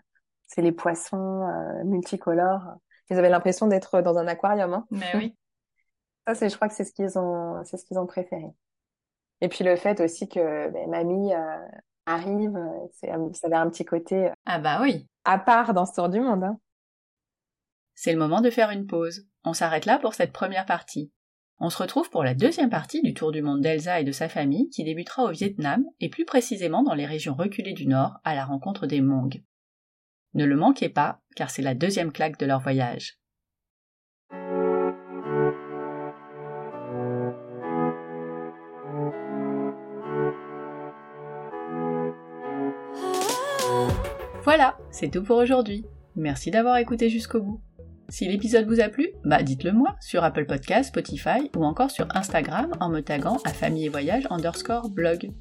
c'est les poissons euh, multicolores. Ils avaient l'impression d'être dans un aquarium. Hein. Mais oui. Ça, c'est, je crois que c'est ce qu'ils ont, c'est ce qu'ils ont préféré. Et puis le fait aussi que ben, mamie euh, arrive, c'est, ça avait un petit côté. Ah bah oui. À part dans ce tour du monde. Hein. C'est le moment de faire une pause. On s'arrête là pour cette première partie. On se retrouve pour la deuxième partie du tour du monde d'Elsa et de sa famille qui débutera au Vietnam et plus précisément dans les régions reculées du Nord à la rencontre des Hmong. Ne le manquez pas car c'est la deuxième claque de leur voyage. Voilà, c'est tout pour aujourd'hui. Merci d'avoir écouté jusqu'au bout. Si l'épisode vous a plu, bah dites-le moi sur Apple Podcast, Spotify ou encore sur Instagram en me taguant à famille et voyage underscore blog.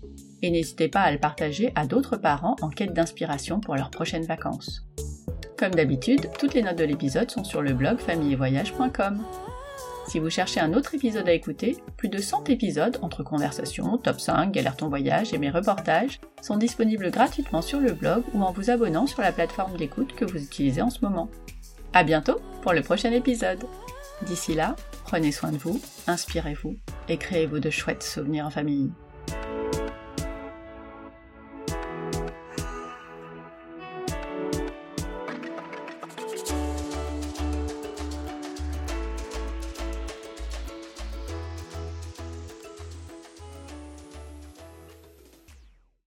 Et n'hésitez pas à le partager à d'autres parents en quête d'inspiration pour leurs prochaines vacances. Comme d'habitude, toutes les notes de l'épisode sont sur le blog famillevoyage.com. Si vous cherchez un autre épisode à écouter, plus de 100 épisodes entre conversations, top 5, galère ton voyage et mes reportages sont disponibles gratuitement sur le blog ou en vous abonnant sur la plateforme d'écoute que vous utilisez en ce moment. À bientôt pour le prochain épisode. D'ici là, prenez soin de vous, inspirez-vous et créez-vous de chouettes souvenirs en famille.